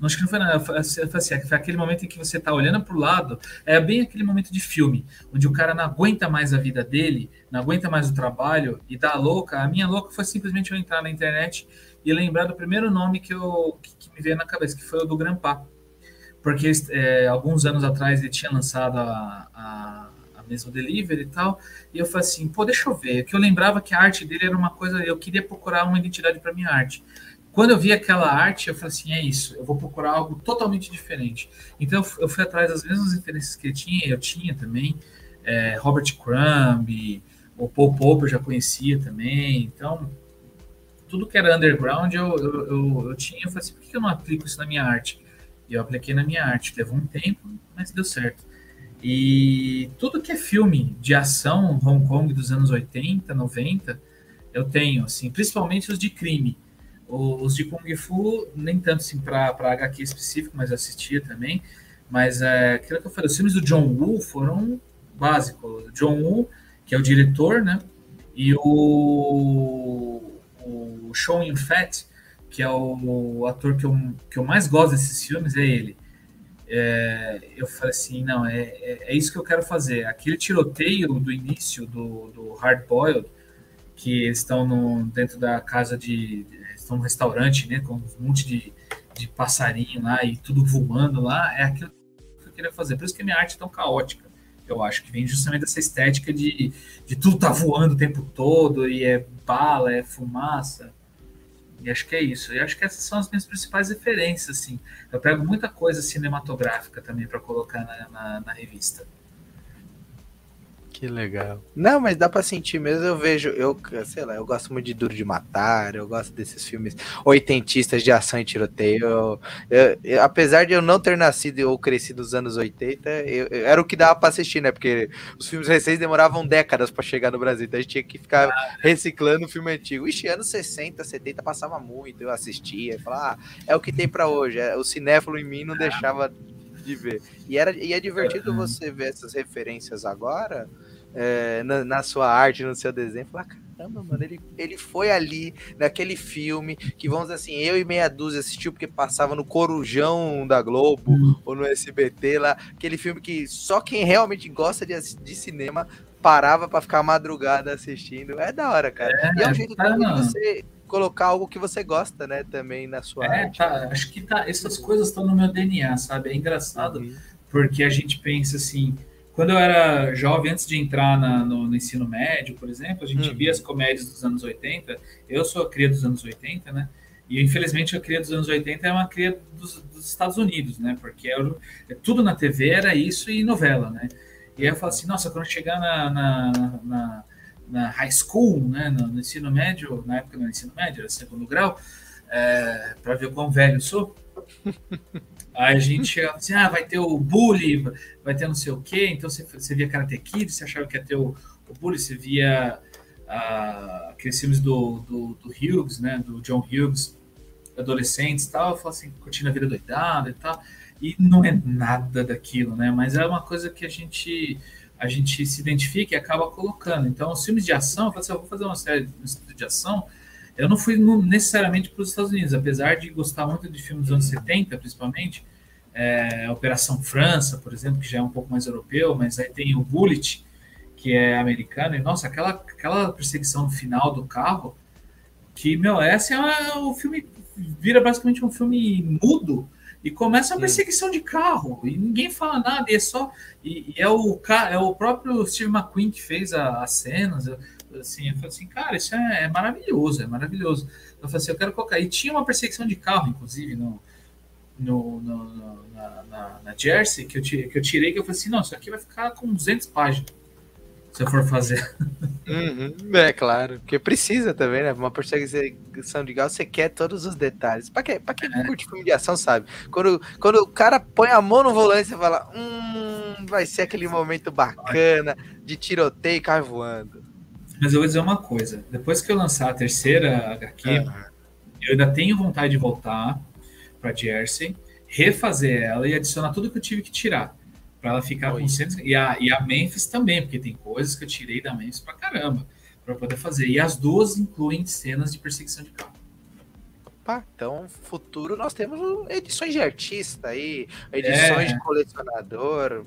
Não acho que não foi nada, foi, assim, foi aquele momento em que você está olhando para o lado, é bem aquele momento de filme, onde o cara não aguenta mais a vida dele, não aguenta mais o trabalho e dá louca. A minha louca foi simplesmente eu entrar na internet e lembrar do primeiro nome que, eu, que, que me veio na cabeça, que foi o do Grampar porque é, alguns anos atrás ele tinha lançado a, a, a mesmo delivery e tal. E eu falei assim, pô, deixa eu ver. Que eu lembrava que a arte dele era uma coisa, eu queria procurar uma identidade para minha arte. Quando eu vi aquela arte, eu falei assim, é isso, eu vou procurar algo totalmente diferente. Então eu fui atrás das mesmas referências que ele tinha, eu tinha também, é, Robert Crumb, o Paul Pope eu já conhecia também, então tudo que era underground eu, eu, eu, eu tinha, eu falei assim, por que eu não aplico isso na minha arte? E eu apliquei na minha arte, levou um tempo, mas deu certo. E tudo que é filme de ação Hong Kong dos anos 80, 90, eu tenho, assim, principalmente os de crime. Os de Kung Fu, nem tanto assim para HQ específico, mas assistia também. Mas é, aquilo que eu falei, os filmes do John Woo foram básicos. John Woo, que é o diretor, né? E o, o Sean Yun-Fat, que é o, o, ator que eu, que eu mais gosto desses filmes, é ele. É, eu falei assim, não, é, é, é, isso que eu quero fazer. Aquele tiroteio do início do, do Hard Boiled, que eles estão no, dentro da casa de, estão no restaurante, né, com um monte de, de passarinho lá e tudo voando lá, é aquilo que eu queria fazer. Por isso que minha arte é tão caótica, eu acho, que vem justamente dessa estética de, de tudo tá voando o tempo todo, e é bala, é fumaça. E acho que é isso. E acho que essas são as minhas principais referências, assim. Eu pego muita coisa cinematográfica também para colocar na, na, na revista. Que legal. Não, mas dá pra sentir mesmo. Eu vejo, eu sei lá, eu gosto muito de Duro de Matar, eu gosto desses filmes oitentistas de ação e tiroteio. Eu, eu, eu, apesar de eu não ter nascido ou crescido nos anos 80, era o que dava pra assistir, né? Porque os filmes recentes demoravam décadas para chegar no Brasil, então a gente tinha que ficar reciclando o filme antigo. Ixi, anos 60, 70 passava muito, eu assistia, e falava, ah, é o que tem para hoje. É, o cinéfilo em mim não deixava de ver. E, era, e é divertido você ver essas referências agora é, na, na, sua arte, no seu desenho, falar, caramba, mano, ele, ele foi ali naquele filme que, vamos dizer assim, eu e meia dúzia assistiu porque passava no Corujão da Globo hum. ou no SBT lá, aquele filme que só quem realmente gosta de, de cinema parava para ficar madrugada assistindo. É da hora, cara. É, e é um jeito tá, de você colocar algo que você gosta, né, também na sua é, arte. Tá, acho que tá, essas coisas estão no meu DNA, sabe? É engraçado, uhum. porque a gente pensa assim, quando eu era jovem, antes de entrar na, no, no, ensino médio, por exemplo, a gente uhum. via as comédias dos anos 80. Eu sou a cria dos anos 80, né? E infelizmente a cria dos anos 80 é uma cria dos, dos Estados Unidos, né? Porque era, é, tudo na TV era isso e novela, né? E aí eu falo assim, nossa, quando chegar na, na, na, na high school, né? No, no, ensino médio, na época no ensino médio, era segundo grau, é, para ver quão velho eu sou. Aí a gente chegava assim, ah, vai ter o bully, vai ter não sei o quê. Então você, você via Karate Kid, você achava que ia ter o, o bully, você via ah, aqueles filmes do, do, do, Hughes, né, do John Hughes, adolescentes e tal, eu falo assim, curtindo a vida doidada e tal. E não é nada daquilo, né? Mas é uma coisa que a gente a gente se identifica e acaba colocando. Então, os filmes de ação, eu falo assim, eu vou fazer uma série de ação, eu não fui necessariamente para os Estados Unidos, apesar de gostar muito de filmes dos anos 70, principalmente, é, Operação França, por exemplo, que já é um pouco mais europeu, mas aí tem o Bullet, que é americano, e nossa, aquela, aquela perseguição no final do carro, que, meu, essa é o filme, vira basicamente um filme mudo, e começa a perseguição de carro, e ninguém fala nada, e é só. E, e é, o, é o próprio Steve McQueen que fez as cenas assim, eu falei assim, cara, isso é, é, maravilhoso, é maravilhoso. Eu falei assim, eu quero colocar. E tinha uma perseguição de carro, inclusive, no, no, no na, na, na, Jersey, que eu, que eu tirei, que eu falei assim, não, isso aqui vai ficar com 200 páginas, se eu for fazer. Uhum, é claro, porque precisa também, né? Uma perseguição de carro, você quer todos os detalhes. Pra, quê? pra quem é. curte filme de ação, sabe? Quando, quando o cara põe a mão no volante, você fala, hum, vai ser aquele momento bacana de tiroteio e carro voando. Mas eu vou dizer uma coisa: depois que eu lançar a terceira HQ, uhum. eu ainda tenho vontade de voltar para Jersey, refazer ela e adicionar tudo que eu tive que tirar. Para ela ficar Oi. com 100. E a, e a Memphis também, porque tem coisas que eu tirei da Memphis para caramba para poder fazer. E as duas incluem cenas de perseguição de carro. Opa, então, futuro nós temos edições de artista aí, edições é. de colecionador.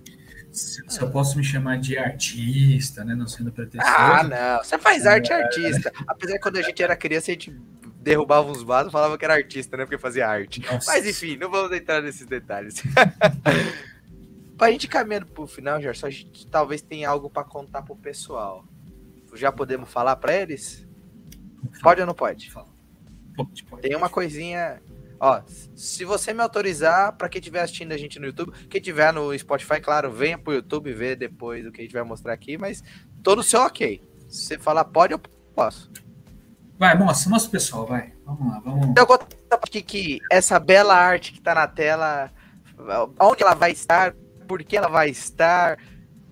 Se, se, eu posso me chamar de artista, né? Não sendo pretensioso. Ah, não. Você faz arte é... artista. Apesar que quando a gente era criança, a gente derrubava uns vasos e falava que era artista, né? Porque fazia arte. Nossa. Mas enfim, não vamos entrar nesses detalhes. Pra gente caminhando pro final, Gerson, a gente talvez tenha algo para contar pro pessoal. Já podemos falar para eles? Pode ou não pode? Pode, pode. Tem uma coisinha. Ó, se você me autorizar, para quem estiver assistindo a gente no YouTube, quem tiver no Spotify, claro, venha pro YouTube ver depois o que a gente vai mostrar aqui, mas todo o seu ok. Se você falar pode, eu posso. Vai, mostra, mostra o pessoal, vai. Vamos lá, vamos. Eu conto aqui que essa bela arte que tá na tela, onde ela vai estar, por que ela vai estar.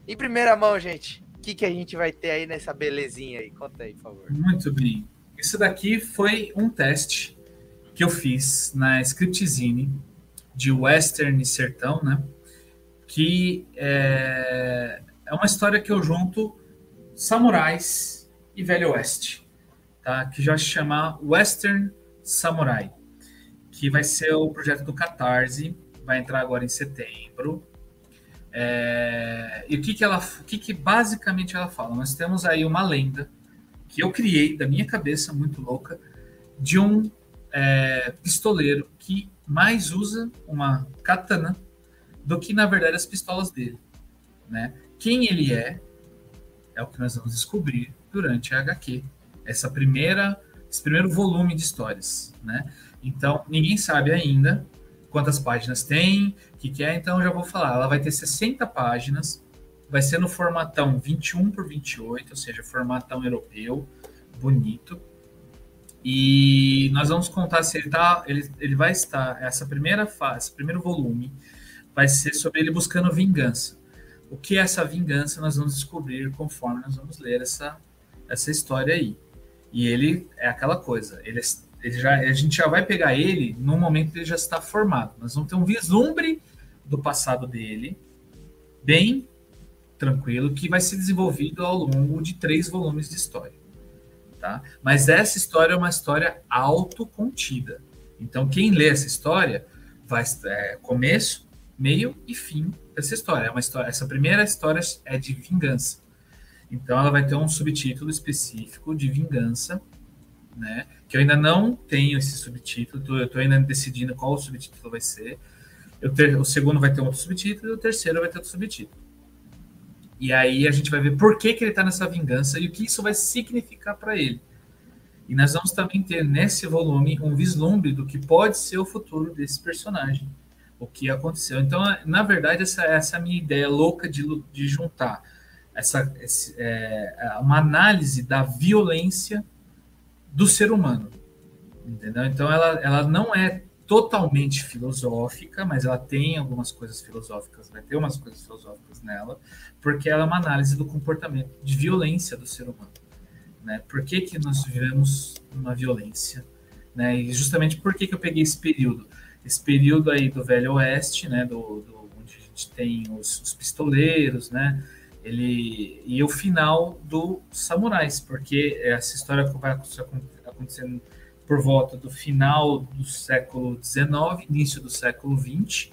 Em primeira mão, gente, o que, que a gente vai ter aí nessa belezinha aí? Conta aí, por favor. Muito bem. Isso daqui foi um teste que eu fiz na Scriptzine de Western e Sertão, né? Que é, é uma história que eu junto samurais e Velho Oeste, tá? Que já se chama Western Samurai, que vai ser o projeto do Catarse, vai entrar agora em setembro. É, e o que que ela, o que que basicamente ela fala? Nós temos aí uma lenda que eu criei da minha cabeça muito louca de um é, pistoleiro que mais usa uma katana do que na verdade as pistolas dele, né? Quem ele é é o que nós vamos descobrir durante a HQ, essa primeira, esse primeiro volume de histórias, né? Então ninguém sabe ainda quantas páginas tem, o que, que é, então já vou falar. Ela vai ter 60 páginas, vai ser no formatão 21 por 28, ou seja, formatão europeu, bonito. E nós vamos contar se ele tá, ele, ele vai estar, essa primeira fase, esse primeiro volume, vai ser sobre ele buscando vingança. O que é essa vingança nós vamos descobrir conforme nós vamos ler essa, essa história aí. E ele é aquela coisa, ele é ele já, a gente já vai pegar ele no momento que ele já está formado. Nós vamos ter um vislumbre do passado dele, bem tranquilo, que vai ser desenvolvido ao longo de três volumes de história. Tá? Mas essa história é uma história autocontida. Então, quem lê essa história vai é, começo, meio e fim dessa história. É uma história. Essa primeira história é de vingança. Então, ela vai ter um subtítulo específico de vingança né? Que eu ainda não tenho esse subtítulo, eu estou ainda decidindo qual o subtítulo vai ser. Ter, o segundo vai ter outro subtítulo e o terceiro vai ter outro subtítulo. E aí a gente vai ver por que, que ele está nessa vingança e o que isso vai significar para ele. E nós vamos também ter nesse volume um vislumbre do que pode ser o futuro desse personagem, o que aconteceu. Então, na verdade, essa, essa é a minha ideia louca de, de juntar essa, esse, é, uma análise da violência do ser humano. Entendeu? Então ela, ela não é totalmente filosófica, mas ela tem algumas coisas filosóficas, vai ter umas coisas filosóficas nela, porque ela é uma análise do comportamento de violência do ser humano. Né? Por que, que nós vivemos uma violência? Né? E justamente por que, que eu peguei esse período? Esse período aí do Velho Oeste, né? do, do onde a gente tem os, os pistoleiros, né? Ele e o final do Samurais, porque essa história vai acontecendo por volta do final do século XIX, início do século XX,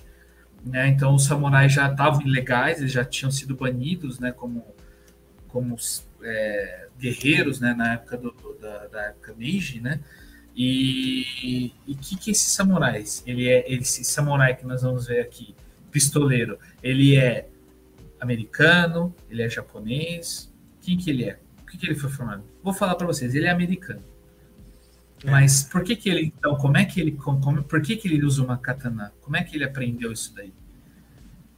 né? Então os samurais já estavam ilegais, eles já tinham sido banidos, né? Como como é, guerreiros, né? Na época do, da, da época Meiji, né? E o que que é esses samurais? Ele é esse samurai que nós vamos ver aqui, pistoleiro. Ele é americano, ele é japonês. Quem que ele é? O que, que ele foi formado? Vou falar para vocês, ele é americano. É. Mas por que que ele, então, como é que ele, como, por que que ele usa uma katana? Como é que ele aprendeu isso daí?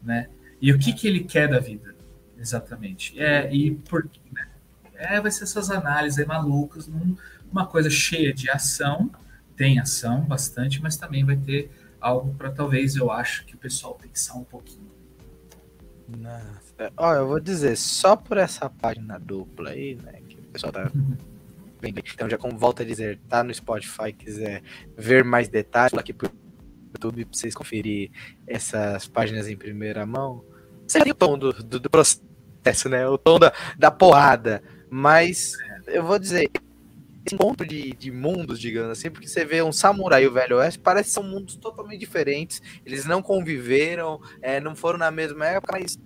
Né? E o que que ele quer da vida, exatamente? É, e por né? É, vai ser essas análises aí malucas, num, uma coisa cheia de ação, tem ação bastante, mas também vai ter algo para talvez eu acho que o pessoal pensar um pouquinho. Nossa. Ó, eu vou dizer, só por essa página dupla aí, né, que o pessoal tá bem, Então, já como volta a dizer, tá no Spotify, quiser ver mais detalhes aqui pro YouTube pra vocês conferir essas páginas em primeira mão, seria o tom do, do, do processo, né? O tom da, da porrada. Mas eu vou dizer, esse encontro de, de mundos, digamos assim, porque você vê um samurai e o velho oeste, parece que são mundos totalmente diferentes, eles não conviveram, é, não foram na mesma época, mas,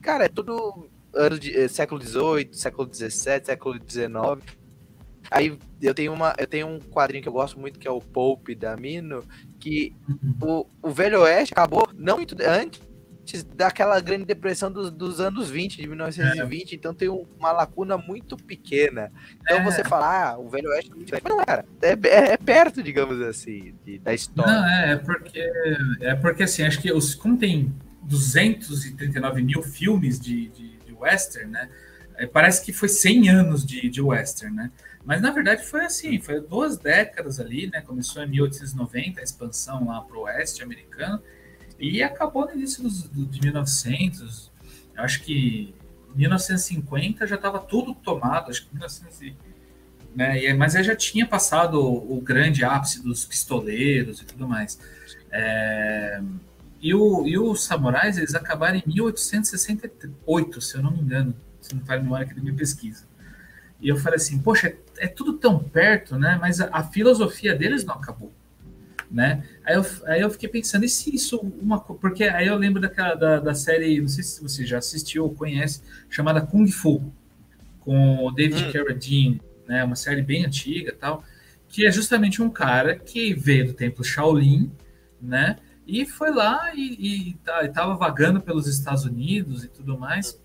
cara, é tudo anos de, é, século XVIII, século XVII, século XIX. Aí eu tenho, uma, eu tenho um quadrinho que eu gosto muito, que é o Pope da Mino, que uhum. o, o Velho Oeste acabou não muito antes daquela grande depressão dos, dos anos 20, de 1920, é. então tem uma lacuna muito pequena. Então é. você fala, ah, o Velho Oeste é muito não, cara, é, é, é, perto, digamos assim, de, da história. Não, é, é, porque, é porque assim, acho que os, como tem 239 mil filmes de, de, de western, né, é, parece que foi 100 anos de, de western, né, mas na verdade foi assim, foi duas décadas ali, né, começou em 1890 a expansão lá para o oeste americano, e acabou no início dos, do, de 1900. Eu acho que 1950 já estava tudo tomado. Acho que 1900, né? Mas já tinha passado o, o, grande ápice dos pistoleiros e tudo mais. É, e, o, e os samurais eles acabaram em 1868, se eu não me engano, se não faz memória aqui da minha pesquisa. E eu falei assim, poxa, é, é tudo tão perto, né? Mas a, a filosofia deles não acabou né? Aí eu, aí eu fiquei pensando, e se isso uma porque aí eu lembro daquela da, da série, não sei se você já assistiu ou conhece, chamada Kung Fu, com o David hum. Carradine, né? Uma série bem antiga, tal, que é justamente um cara que veio do templo Shaolin, né? E foi lá e, e, tá, vagando pelos Estados Unidos e tudo mais.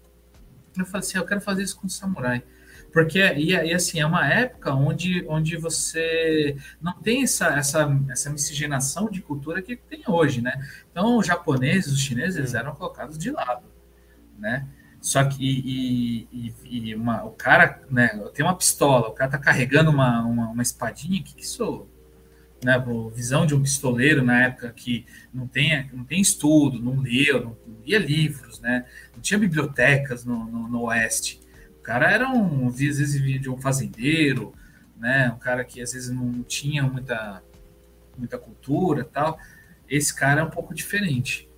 Eu falei assim, eu quero fazer isso com o samurai. Porque, e, e, assim, é uma época onde, onde você não tem essa, essa, essa miscigenação de cultura que tem hoje, né? Então, os japoneses, os chineses, eram colocados de lado, né? Só que e, e, e uma, o cara, né, tem uma pistola, o cara tá carregando uma, uma, uma espadinha, que, que isso, né, visão de um pistoleiro na época que não tem, não tem estudo, não leu, não, não lia livros, né, não tinha bibliotecas no, no, no Oeste cara era um, às vezes vinha de um fazendeiro, né? Um cara que às vezes não tinha muita, muita cultura tal. Esse cara é um pouco diferente,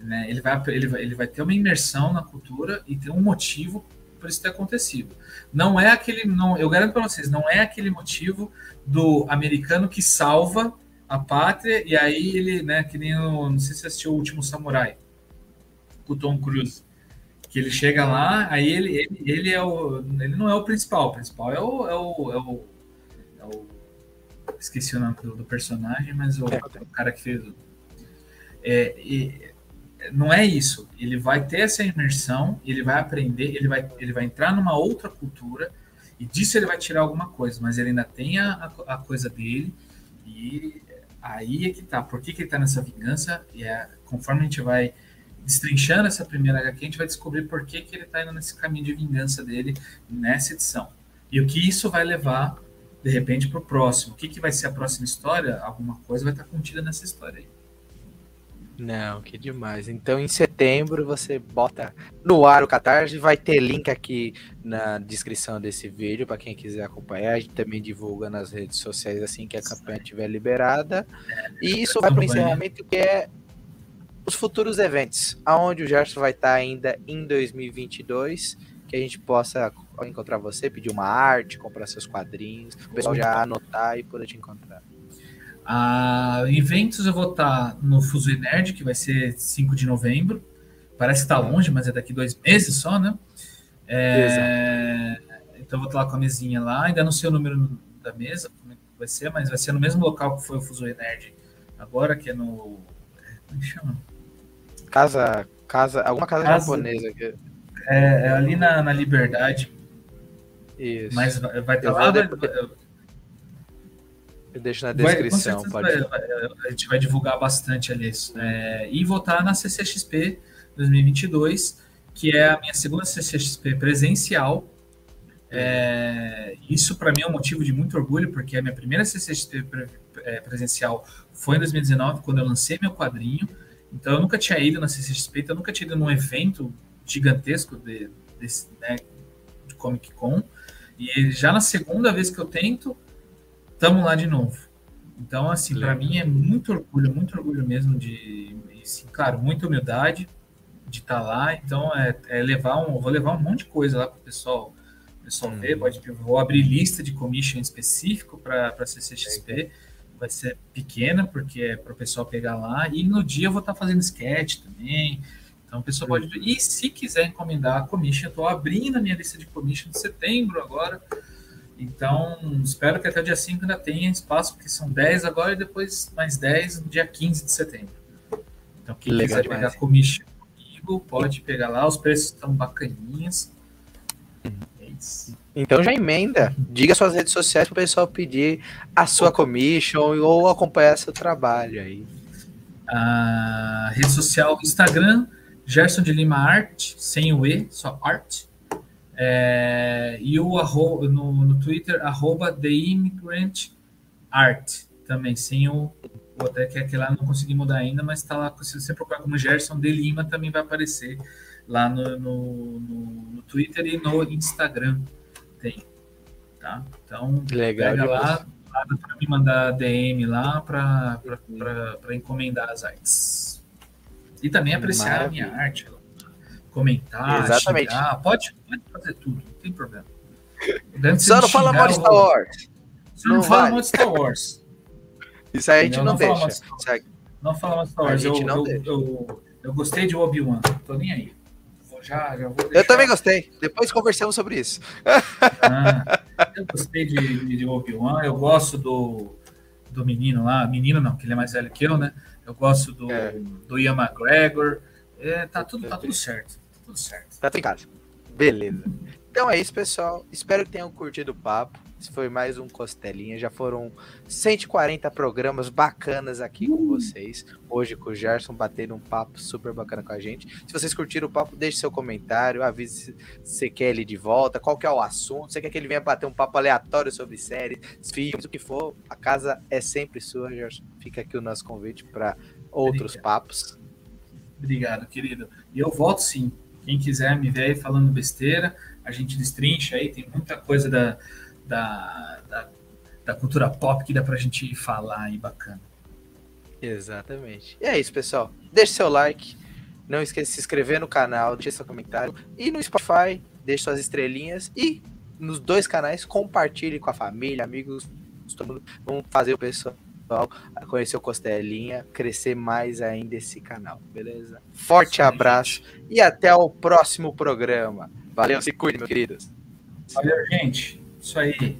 né? Ele vai, ele vai, ele vai ter uma imersão na cultura e ter um motivo para isso ter acontecido. Não é aquele, não, eu garanto para vocês, não é aquele motivo do americano que salva a pátria e aí ele, né? Que nem o, não sei se assistiu o último Samurai, com o Tom Cruise que ele chega lá, aí ele, ele, ele é o. Ele não é o principal, o principal é o. É o, é o, é o esqueci o nome do, do personagem, mas o, o, cara que fez. É, e, não é isso. Ele vai ter essa imersão, ele vai aprender, ele vai, ele vai entrar numa outra cultura e disso ele vai tirar alguma coisa, mas ele ainda tem a, a coisa dele e aí é que tá. Por que, que ele tá nessa vingança? E é, conforme a gente vai destrinchando essa primeira HQ, a gente vai descobrir por que, que ele está indo nesse caminho de vingança dele nessa edição. E o que isso vai levar, de repente, para o próximo. O que, que vai ser a próxima história? Alguma coisa vai estar tá contida nessa história aí. Não, que demais. Então, em setembro, você bota no ar o Catarse. Vai ter link aqui na descrição desse vídeo para quem quiser acompanhar. A gente também divulga nas redes sociais assim que a campanha estiver liberada. E isso vai para o encerramento, que é os futuros eventos, aonde o Gerson vai estar ainda em 2022, que a gente possa encontrar você, pedir uma arte, comprar seus quadrinhos, o pessoal já anotar e poder te encontrar. Ah, eventos eu vou estar no Fuso Nerd, que vai ser 5 de novembro. Parece que está longe, mas é daqui dois meses só, né? É, então eu vou estar lá com a mesinha lá. Ainda não sei o número da mesa, como é vai ser, mas vai ser no mesmo local que foi o Fuso Nerd agora, que é no. Como é chama? Casa. casa alguma casa, casa japonesa. Que... É, é, ali na, na Liberdade. Isso. Mas vai ter lá. Eu, eu deixo na descrição. Pode... vai, a gente vai divulgar bastante ali isso. É, e votar na CCXP 2022, que é a minha segunda CCXP presencial. É, isso para mim é um motivo de muito orgulho, porque a minha primeira CCXP é, presencial foi em 2019, quando eu lancei meu quadrinho. Então eu nunca tinha ido na CCXP, então eu nunca tinha ido num evento gigantesco de, desse, né, de Comic Con. E já na segunda vez que eu tento, estamos lá de novo. Então, assim, para mim é muito orgulho, muito orgulho mesmo de, assim, claro, muita humildade de estar tá lá. Então, é, é, levar um, vou levar um monte de coisa lá para o pessoal, pessoal hum. ver. Pode, vou abrir lista de commission específico para CCXP. Vai ser pequena, porque é para o pessoal pegar lá. E no dia eu vou estar tá fazendo sketch também. Então o pessoal pode. E se quiser encomendar a commission, eu estou abrindo a minha lista de commission de setembro agora. Então, espero que até o dia 5 ainda tenha espaço, porque são 10 agora e depois mais 10 no dia 15 de setembro. Então, quem Legal quiser demais. pegar commission amigo, pode pegar lá, os preços estão bacaninhas. É isso. Então já emenda, diga suas redes sociais para o pessoal pedir a sua commission ou acompanhar seu trabalho aí. A rede social Instagram, Gerson de Lima Art, sem o E, só art. É, e o arro, no, no Twitter, arroba The Immigrant Art, também, sem o, o até que aquele lá não consegui mudar ainda, mas está lá, se você procurar como Gerson de Lima, também vai aparecer lá no, no, no, no Twitter e no Instagram. Tem. Tá? Então, Legal, pega lá, para me mandar DM lá para encomendar as artes. E também apreciar Maravilha. a minha arte, comentar, Exatamente. Xingar, pode, pode fazer tudo, não tem problema. Só não fala mal de Star Wars. Só não, não fala mal de Star Wars. Isso aí a gente não, não deixa. Não fala mal de Star Wars. Eu, eu, eu, eu, gostei de Obi-Wan, tô nem aí. Já, já vou deixar... Eu também gostei. Depois conversamos sobre isso. Ah, eu gostei de, de Obi-Wan. Eu gosto do, do menino lá. Menino não, que ele é mais velho que eu, né? Eu gosto do, é. do Ian McGregor. É, tá, tudo, tá tudo certo. Tá tudo certo. Tá em casa. Beleza. Então é isso, pessoal. Espero que tenham curtido o papo. Esse foi mais um Costelinha. Já foram 140 programas bacanas aqui com vocês. Hoje com o Gerson batendo um papo super bacana com a gente. Se vocês curtiram o papo, deixe seu comentário, avise se você quer ele de volta, qual que é o assunto, você quer que ele venha bater um papo aleatório sobre séries, filmes, o que for. A casa é sempre sua, Gerson. Fica aqui o nosso convite para outros Obrigado. papos. Obrigado, querido. E eu volto sim. Quem quiser me ver aí falando besteira, a gente destrincha aí, tem muita coisa da da, da, da cultura pop que dá pra gente falar aí bacana. Exatamente. E é isso, pessoal. Deixe seu like. Não esqueça de se inscrever no canal, deixe seu comentário. E no Spotify, deixe suas estrelinhas. E nos dois canais, compartilhe com a família, amigos, todo mundo. Vamos fazer o pessoal conhecer o Costelinha, crescer mais ainda esse canal, beleza? Forte abraço e até o próximo programa. Valeu, se cuide, meus queridos. Valeu, gente. Isso aí.